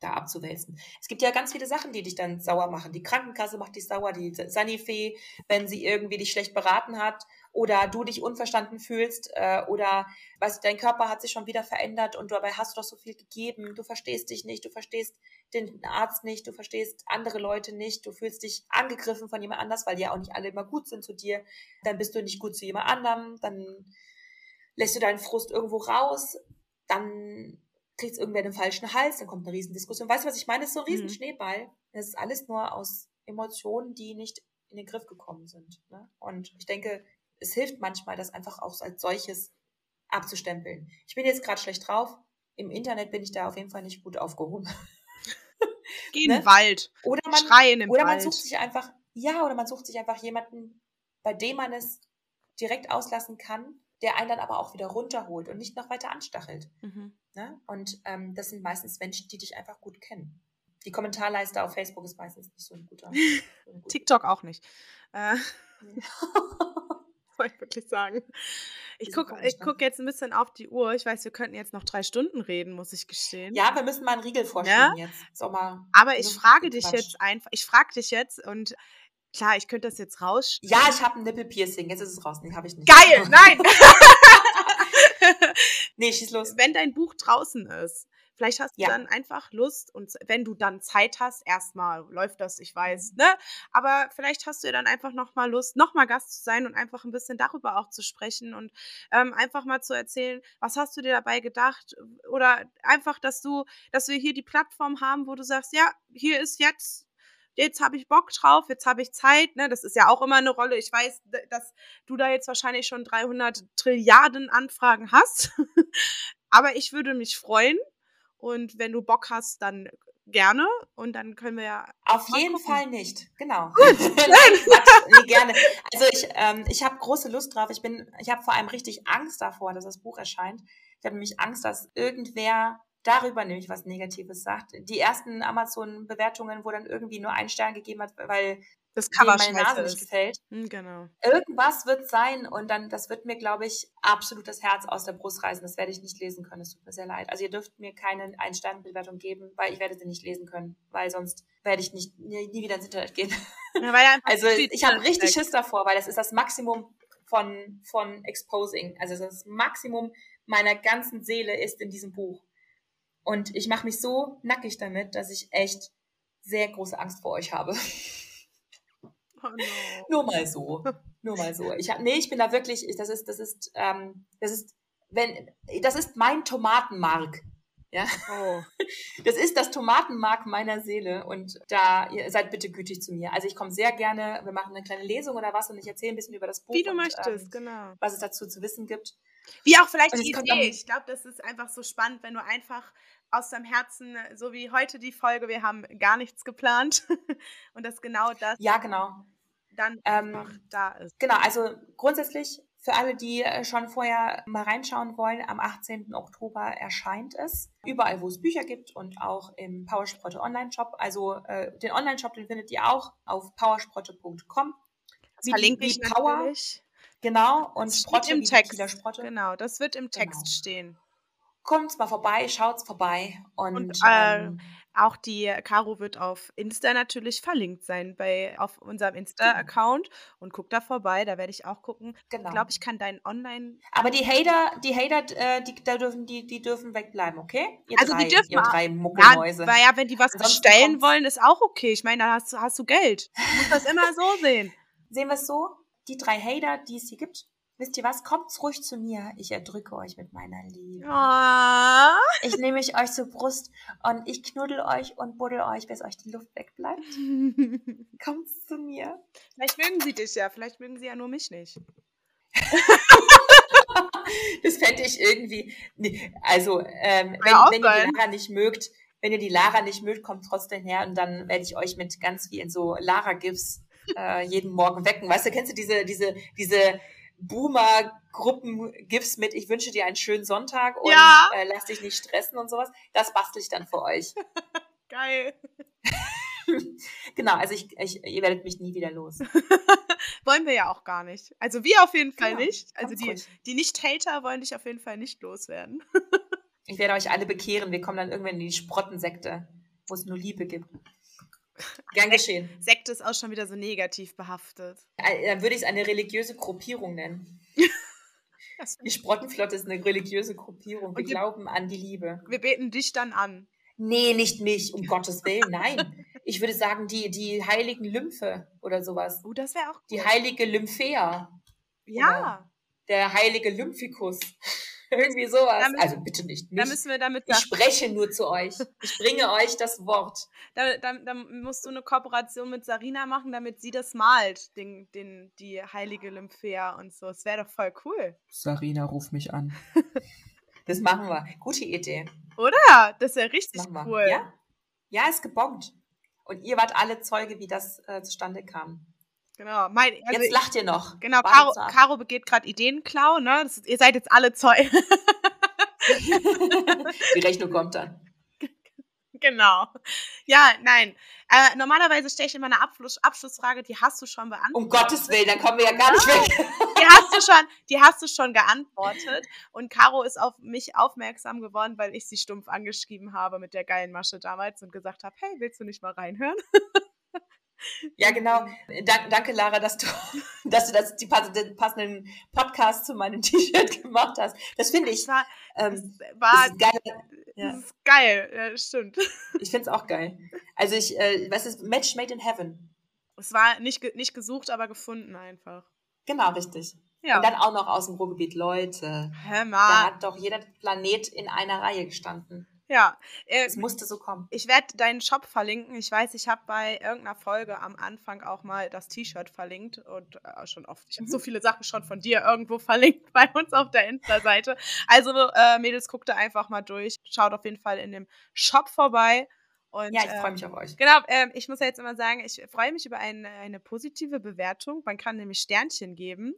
da abzuwälzen. Es gibt ja ganz viele Sachen, die dich dann sauer machen. Die Krankenkasse macht dich sauer, die Sanifee, wenn sie irgendwie dich schlecht beraten hat oder du dich unverstanden fühlst äh, oder weißt dein Körper hat sich schon wieder verändert und dabei hast du doch so viel gegeben. Du verstehst dich nicht, du verstehst den Arzt nicht, du verstehst andere Leute nicht, du fühlst dich angegriffen von jemand anders, weil die ja auch nicht alle immer gut sind zu dir. Dann bist du nicht gut zu jemand anderem, dann lässt du deinen Frust irgendwo raus, dann kriegt irgendwer den falschen Hals, dann kommt eine Riesendiskussion. Weißt du, was ich meine? Das ist so ein riesen mhm. Das ist alles nur aus Emotionen, die nicht in den Griff gekommen sind. Ne? Und ich denke, es hilft manchmal, das einfach auch als solches abzustempeln. Ich bin jetzt gerade schlecht drauf. Im Internet bin ich da auf jeden Fall nicht gut aufgehoben. Geh ne? in den Wald. Oder man, Schreien im oder Wald. man sucht sich einfach, ja, oder man sucht sich einfach jemanden, bei dem man es direkt auslassen kann, der einen dann aber auch wieder runterholt und nicht noch weiter anstachelt. Mhm. Ne? Und ähm, das sind meistens Menschen, die dich einfach gut kennen. Die Kommentarleiste auf Facebook ist meistens nicht so ein guter. So ein guter. TikTok auch nicht. Äh, Soll ich wirklich sagen. Ich gucke guck jetzt ein bisschen auf die Uhr. Ich weiß, wir könnten jetzt noch drei Stunden reden, muss ich gestehen. Ja, wir müssen mal einen Riegel vorstellen ja? jetzt. Aber ich frage dich jetzt einfach, ich frage dich jetzt und klar, ich könnte das jetzt raus. Ja, ich habe ein Nippelpiercing. Jetzt ist es raus. Nee, habe ich nicht. Geil, nein! nee, schieß los. Wenn dein Buch draußen ist, vielleicht hast du ja. dann einfach Lust und wenn du dann Zeit hast, erstmal läuft das, ich weiß, ne? Aber vielleicht hast du ja dann einfach nochmal Lust, nochmal Gast zu sein und einfach ein bisschen darüber auch zu sprechen und ähm, einfach mal zu erzählen, was hast du dir dabei gedacht? Oder einfach, dass du, dass wir hier die Plattform haben, wo du sagst, ja, hier ist jetzt jetzt habe ich Bock drauf, jetzt habe ich Zeit. Ne? Das ist ja auch immer eine Rolle. Ich weiß, dass du da jetzt wahrscheinlich schon 300 Trilliarden Anfragen hast. Aber ich würde mich freuen. Und wenn du Bock hast, dann gerne. Und dann können wir ja. Auf jeden gucken. Fall nicht, genau. Gut. Nee, gerne. Also ich, ähm, ich habe große Lust drauf. Ich bin, ich habe vor allem richtig Angst davor, dass das Buch erscheint. Ich habe nämlich Angst, dass irgendwer darüber nämlich was Negatives sagt. Die ersten Amazon-Bewertungen, wo dann irgendwie nur ein Stern gegeben hat, weil das Cover meine Nase nicht gefällt. Hm, genau. Irgendwas wird sein und dann, das wird mir, glaube ich, absolut das Herz aus der Brust reißen. Das werde ich nicht lesen können. Es tut mir sehr leid. Also ihr dürft mir keine Ein-Stern-Bewertung geben, weil ich werde sie nicht lesen können, weil sonst werde ich nicht nie, nie wieder ins Internet gehen. Ja, also ich habe richtig Schiss davor, weil das ist das Maximum von, von Exposing. Also das Maximum meiner ganzen Seele ist in diesem Buch. Und ich mache mich so nackig damit, dass ich echt sehr große Angst vor euch habe. Oh no. Nur mal so. Nur mal so. Ich hab, nee, ich bin da wirklich, das ist, das ist, ähm, das ist, wenn, das ist mein Tomatenmark. Ja. Oh. Das ist das Tomatenmark meiner Seele und da ihr seid bitte gütig zu mir. Also ich komme sehr gerne, wir machen eine kleine Lesung oder was und ich erzähle ein bisschen über das Buch. Wie du und, möchtest, ähm, genau. Was es dazu zu wissen gibt. Wie auch vielleicht die Idee. Ich glaube, das ist einfach so spannend, wenn du einfach aus deinem Herzen, so wie heute die Folge, wir haben gar nichts geplant und das genau das. Ja, genau. Dann einfach ähm, da ist. Genau, also grundsätzlich für alle, die äh, schon vorher mal reinschauen wollen, am 18. Oktober erscheint es. Überall, wo es Bücher gibt und auch im Powersprotte Online-Shop. Also äh, den Online-Shop, den findet ihr auch auf powersprotte.com. Das verlinke ich Power. natürlich. Genau, und Sprotte im Text. Genau, das wird im Text genau. stehen kommt mal vorbei, schaut's vorbei. Und, und äh, ähm, auch die Caro wird auf Insta natürlich verlinkt sein, bei, auf unserem. Insta-Account und guck da vorbei, da werde ich auch gucken. Genau. Ich glaube, ich kann deinen Online. Aber die Hater, die Hater, äh, die, da dürfen, die, die dürfen wegbleiben, okay? Ihr also drei, die dürfen ihr drei Muckelmäuse. Ja, weil ja, wenn die was bestellen wollen, ist auch okay. Ich meine, da hast, hast du Geld. Du musst das immer so sehen. Sehen wir es so? Die drei Hater, die es hier gibt, Wisst ihr was? Kommt ruhig zu mir. Ich erdrücke euch mit meiner Liebe. Oh. Ich nehme euch zur Brust und ich knuddel euch und buddel euch, bis euch die Luft wegbleibt. Kommt zu mir. Vielleicht mögen sie dich ja, vielleicht mögen sie ja nur mich nicht. das fände ich irgendwie. Nee, also, ähm, wenn, wenn ihr die Lara nicht mögt, wenn ihr die Lara nicht mögt, kommt trotzdem her und dann werde ich euch mit ganz vielen so Lara-Gifs äh, jeden Morgen wecken. Weißt du, kennst du diese, diese, diese Boomer-Gruppen-Gifs mit Ich wünsche dir einen schönen Sonntag und Ja. äh, lass dich nicht stressen und sowas. Das bastel ich dann für euch. Geil. genau, also ich, ich, ihr werdet mich nie wieder los. Wollen wir ja auch gar nicht. Also wir auf jeden Fall Genau, nicht. Also die, ruhig. die Nicht-Hater wollen dich auf jeden Fall nicht loswerden. Ich werde euch alle bekehren. Wir kommen dann irgendwann in die Sprottensekte, wo es nur Liebe gibt. Gern geschehen. Sekte ist auch schon wieder so negativ behaftet. Äh, Dann würde ich es eine religiöse Gruppierung nennen. Die Sprottenflotte ist eine religiöse Gruppierung. Wir die- glauben an die Liebe. Wir beten dich dann an. Nee, nicht mich, um Gottes Willen, nein. Ich würde sagen, die, die heiligen Lymphe oder sowas. Oh, das wäre auch Die gut. heilige Lymphea. Ja, Der heilige Lymphikus. Irgendwie sowas. Da müssen- also bitte nicht da mich. müssen wir damit Ich spreche nur zu euch. Ich bringe euch das Wort. Da, da, da musst du eine Kooperation mit Sarina machen, damit sie das malt, den, den, die heilige Lymphea und so. Es wäre doch voll cool. Sarina, ruf mich an. Das machen wir. Gute Idee. Oder? Das wäre richtig cool. Ja? ja, ist gebongt. Und ihr wart alle Zeuge, wie das äh, zustande kam. Genau. Mein, also Jetzt lacht ihr noch. genau, Caro. Caro begeht gerade Ideenklau, ne? Das ihr seid jetzt alle Zeugen. Die Rechnung kommt dann. genau. Ja, nein. Äh, normalerweise stelle ich immer eine Abschluss, Abschlussfrage, die hast du schon beantwortet. Um Gottes Willen, dann kommen wir ja gar nicht weg. die hast du schon, die hast du schon geantwortet. Und Caro ist auf mich aufmerksam geworden, weil ich sie stumpf angeschrieben habe mit der geilen Masche damals und gesagt habe, hey, willst du nicht mal reinhören? Ja, genau. Dank, danke, Lara, dass du, dass du das, die den passenden Podcast zu meinem T-Shirt gemacht hast. Das finde ich. War, Ähm, war ist geil. Ja. das ist geil, ja, stimmt. Ich finde es auch geil. Also ich, äh, was ist Match made in heaven? Es war nicht, nicht gesucht, aber gefunden einfach. Genau, richtig. Ja. Und dann auch noch aus dem Ruhrgebiet. Leute, Hör da mal. hat doch jeder Planet in einer Reihe gestanden. Ja. Äh, Es musste so kommen. Ich werde deinen Shop verlinken. Ich weiß, ich habe bei irgendeiner Folge am Anfang auch mal das T-Shirt verlinkt und äh, schon oft. Ich habe Mhm. so viele Sachen schon von dir irgendwo verlinkt bei uns auf der Insta-Seite. Also, äh, Mädels, guckt da einfach mal durch. Schaut auf jeden Fall in dem Shop vorbei. Und, Ja, ich freue ähm, mich auf euch. Genau, ähm, ich muss ja jetzt immer sagen, ich freue mich über eine, eine positive Bewertung. Man kann nämlich Sternchen geben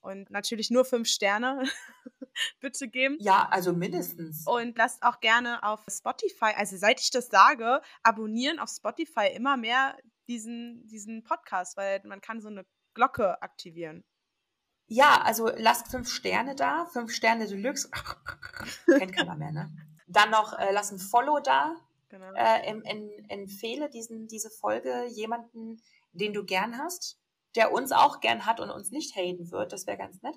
und natürlich nur fünf Sterne bitte geben. Ja, also mindestens. Und lasst auch gerne auf Spotify, also seit ich das sage, abonnieren auf Spotify immer mehr diesen, diesen Podcast, weil man kann so eine Glocke aktivieren. Ja, also lasst fünf Sterne da, fünf Sterne Deluxe. Kennt keiner mehr, ne? Dann noch äh, lasst ein Follow da. Genau. Äh, em, em, empfehle diesen, diese Folge jemanden, den du gern hast, der uns auch gern hat und uns nicht haten wird. Das wäre ganz nett.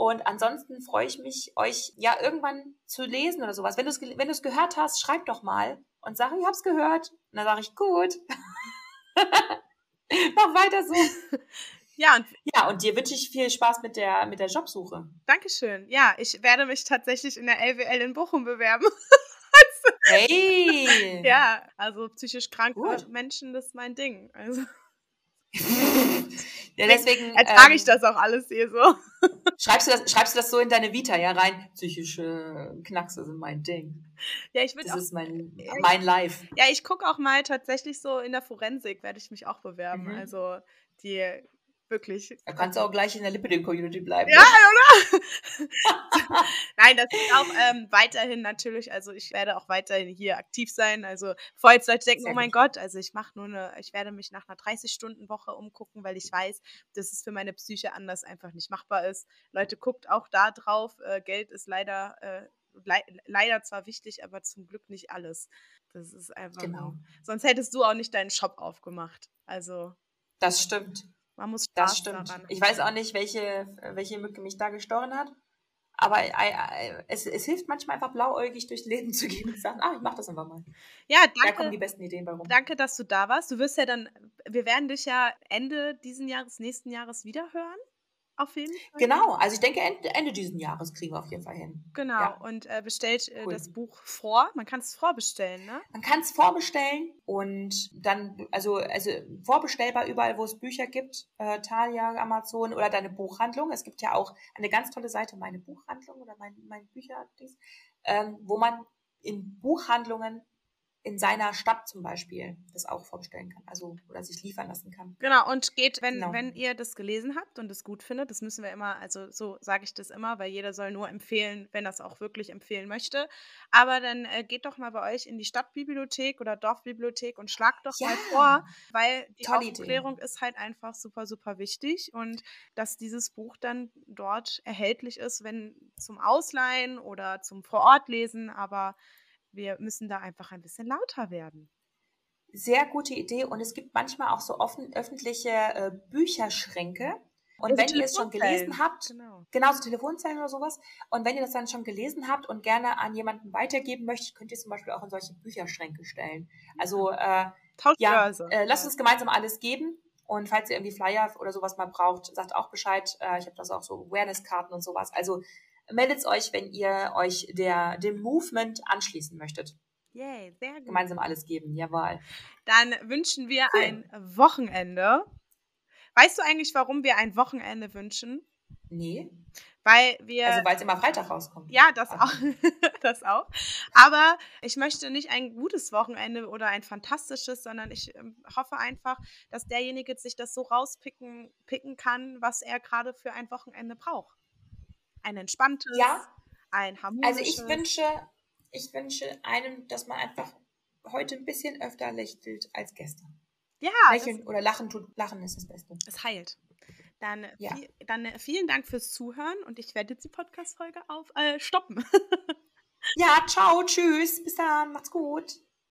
Und ansonsten freue ich mich, euch ja irgendwann zu lesen oder sowas. Wenn du es wenn du's gehört hast, schreib doch mal und sag, ich hab's gehört. Und dann sage ich, gut. Mach weiter so. Ja, und Ja, und dir wünsche ich viel Spaß mit der, mit der Jobsuche. Dankeschön. Ja, ich werde mich tatsächlich in der LWL in Bochum bewerben. Hey! ja, also psychisch kranke Gut. Menschen, das ist mein Ding. Also Ja, deswegen ertrage ähm, ich das auch alles hier so. Schreibst du, das, schreibst du das so in deine Vita ja rein? Psychische Knackse sind mein Ding. Ja, ich würde Das auch. ist mein, mein Life. Ja, ich gucke auch mal tatsächlich so in der Forensik, werde ich mich auch bewerben. Mhm. Also die wirklich. Da kannst du auch gleich in der Lipido-Community bleiben. Ja, ne? oder? Nein, das ist auch ähm, weiterhin natürlich, also ich werde auch weiterhin hier aktiv sein. Also bevor jetzt Leute denken, Sehr oh mein gut. Gott, also ich mache nur eine, ich werde mich nach einer 30-Stunden-Woche umgucken, weil ich weiß, dass es für meine Psyche anders einfach nicht machbar ist. Leute, guckt auch da drauf. Äh, Geld ist leider, äh, lei leider zwar wichtig, aber zum Glück nicht alles. Das ist einfach. Genau. Sonst hättest du auch nicht deinen Shop aufgemacht. Also Das stimmt. Man muss Spaß Das stimmt. daran. Ich weiß auch nicht, welche, welche Mücke mich da gestochen hat. Aber äh, äh, es, es hilft manchmal einfach blauäugig durchs Leben zu gehen und zu sagen, ah, ich mach das einfach mal. Ja, Da kommen danke. die besten Ideen bei rum. Danke, dass du da warst. Du wirst ja dann, wir werden dich ja Ende diesen Jahres, nächsten Jahres wieder hören. Auf jeden Fall. Genau, also ich denke, Ende, Ende dieses Jahres kriegen wir auf jeden Fall hin. Genau. Ja. Und äh, bestellt äh, Cool. das Buch vor. Man kann es vorbestellen, ne? Man kann es vorbestellen und dann, also, also vorbestellbar überall, wo es Bücher gibt, äh, Thalia, Amazon oder deine Buchhandlung. Es gibt ja auch eine ganz tolle Seite, meine Buchhandlung oder mein, mein Bücher, ähm, wo man in Buchhandlungen in seiner Stadt zum Beispiel das auch vorstellen kann, also oder sich liefern lassen kann. Genau, und geht, wenn, genau. wenn ihr das gelesen habt und es gut findet, das müssen wir immer, also so sage ich das immer, weil jeder soll nur empfehlen, wenn er es auch wirklich empfehlen möchte. Aber dann äh, geht doch mal bei euch in die Stadtbibliothek oder Dorfbibliothek und schlagt doch ja, mal vor, weil die Aufklärung Idee. ist halt einfach super, super wichtig und dass dieses Buch dann dort erhältlich ist, wenn zum Ausleihen oder zum Vorortlesen, aber wir müssen da einfach ein bisschen lauter werden. Sehr gute Idee und es gibt manchmal auch so offen, öffentliche äh, Bücherschränke. Und also wenn ihr es schon gelesen habt, genau. genau so Telefonzellen oder sowas, und wenn ihr das dann schon gelesen habt und gerne an jemanden weitergeben möchtet, könnt ihr es zum Beispiel auch in solche Bücherschränke stellen. Also äh, ja, äh, lasst uns gemeinsam alles geben. Und falls ihr irgendwie Flyer oder sowas mal braucht, sagt auch Bescheid. Äh, ich habe das auch so Awareness-Karten und sowas. Also meldet euch, wenn ihr euch der, dem Movement anschließen möchtet. Yay, sehr gut. Gemeinsam alles geben, jawohl. Dann wünschen wir cool. ein Wochenende. Weißt du eigentlich, warum wir ein Wochenende wünschen? Nee. Weil wir. Also weil es immer Freitag rauskommt. Ja, das auch. das auch. Aber ich möchte nicht ein gutes Wochenende oder ein fantastisches, sondern ich ähm, hoffe einfach, dass derjenige sich das so rauspicken picken kann, was er gerade für ein Wochenende braucht ein entspanntes, ja. ein harmonisches. Also ich wünsche, ich wünsche einem, dass man einfach heute ein bisschen öfter lächelt als gestern. Ja. Lächeln oder lachen tut, lachen ist das Beste. Es heilt. Dann, ja. viel, dann äh, vielen Dank fürs Zuhören und ich werde jetzt die Podcast-Folge auf äh, stoppen. ja, ciao, tschüss, bis dann, macht's gut.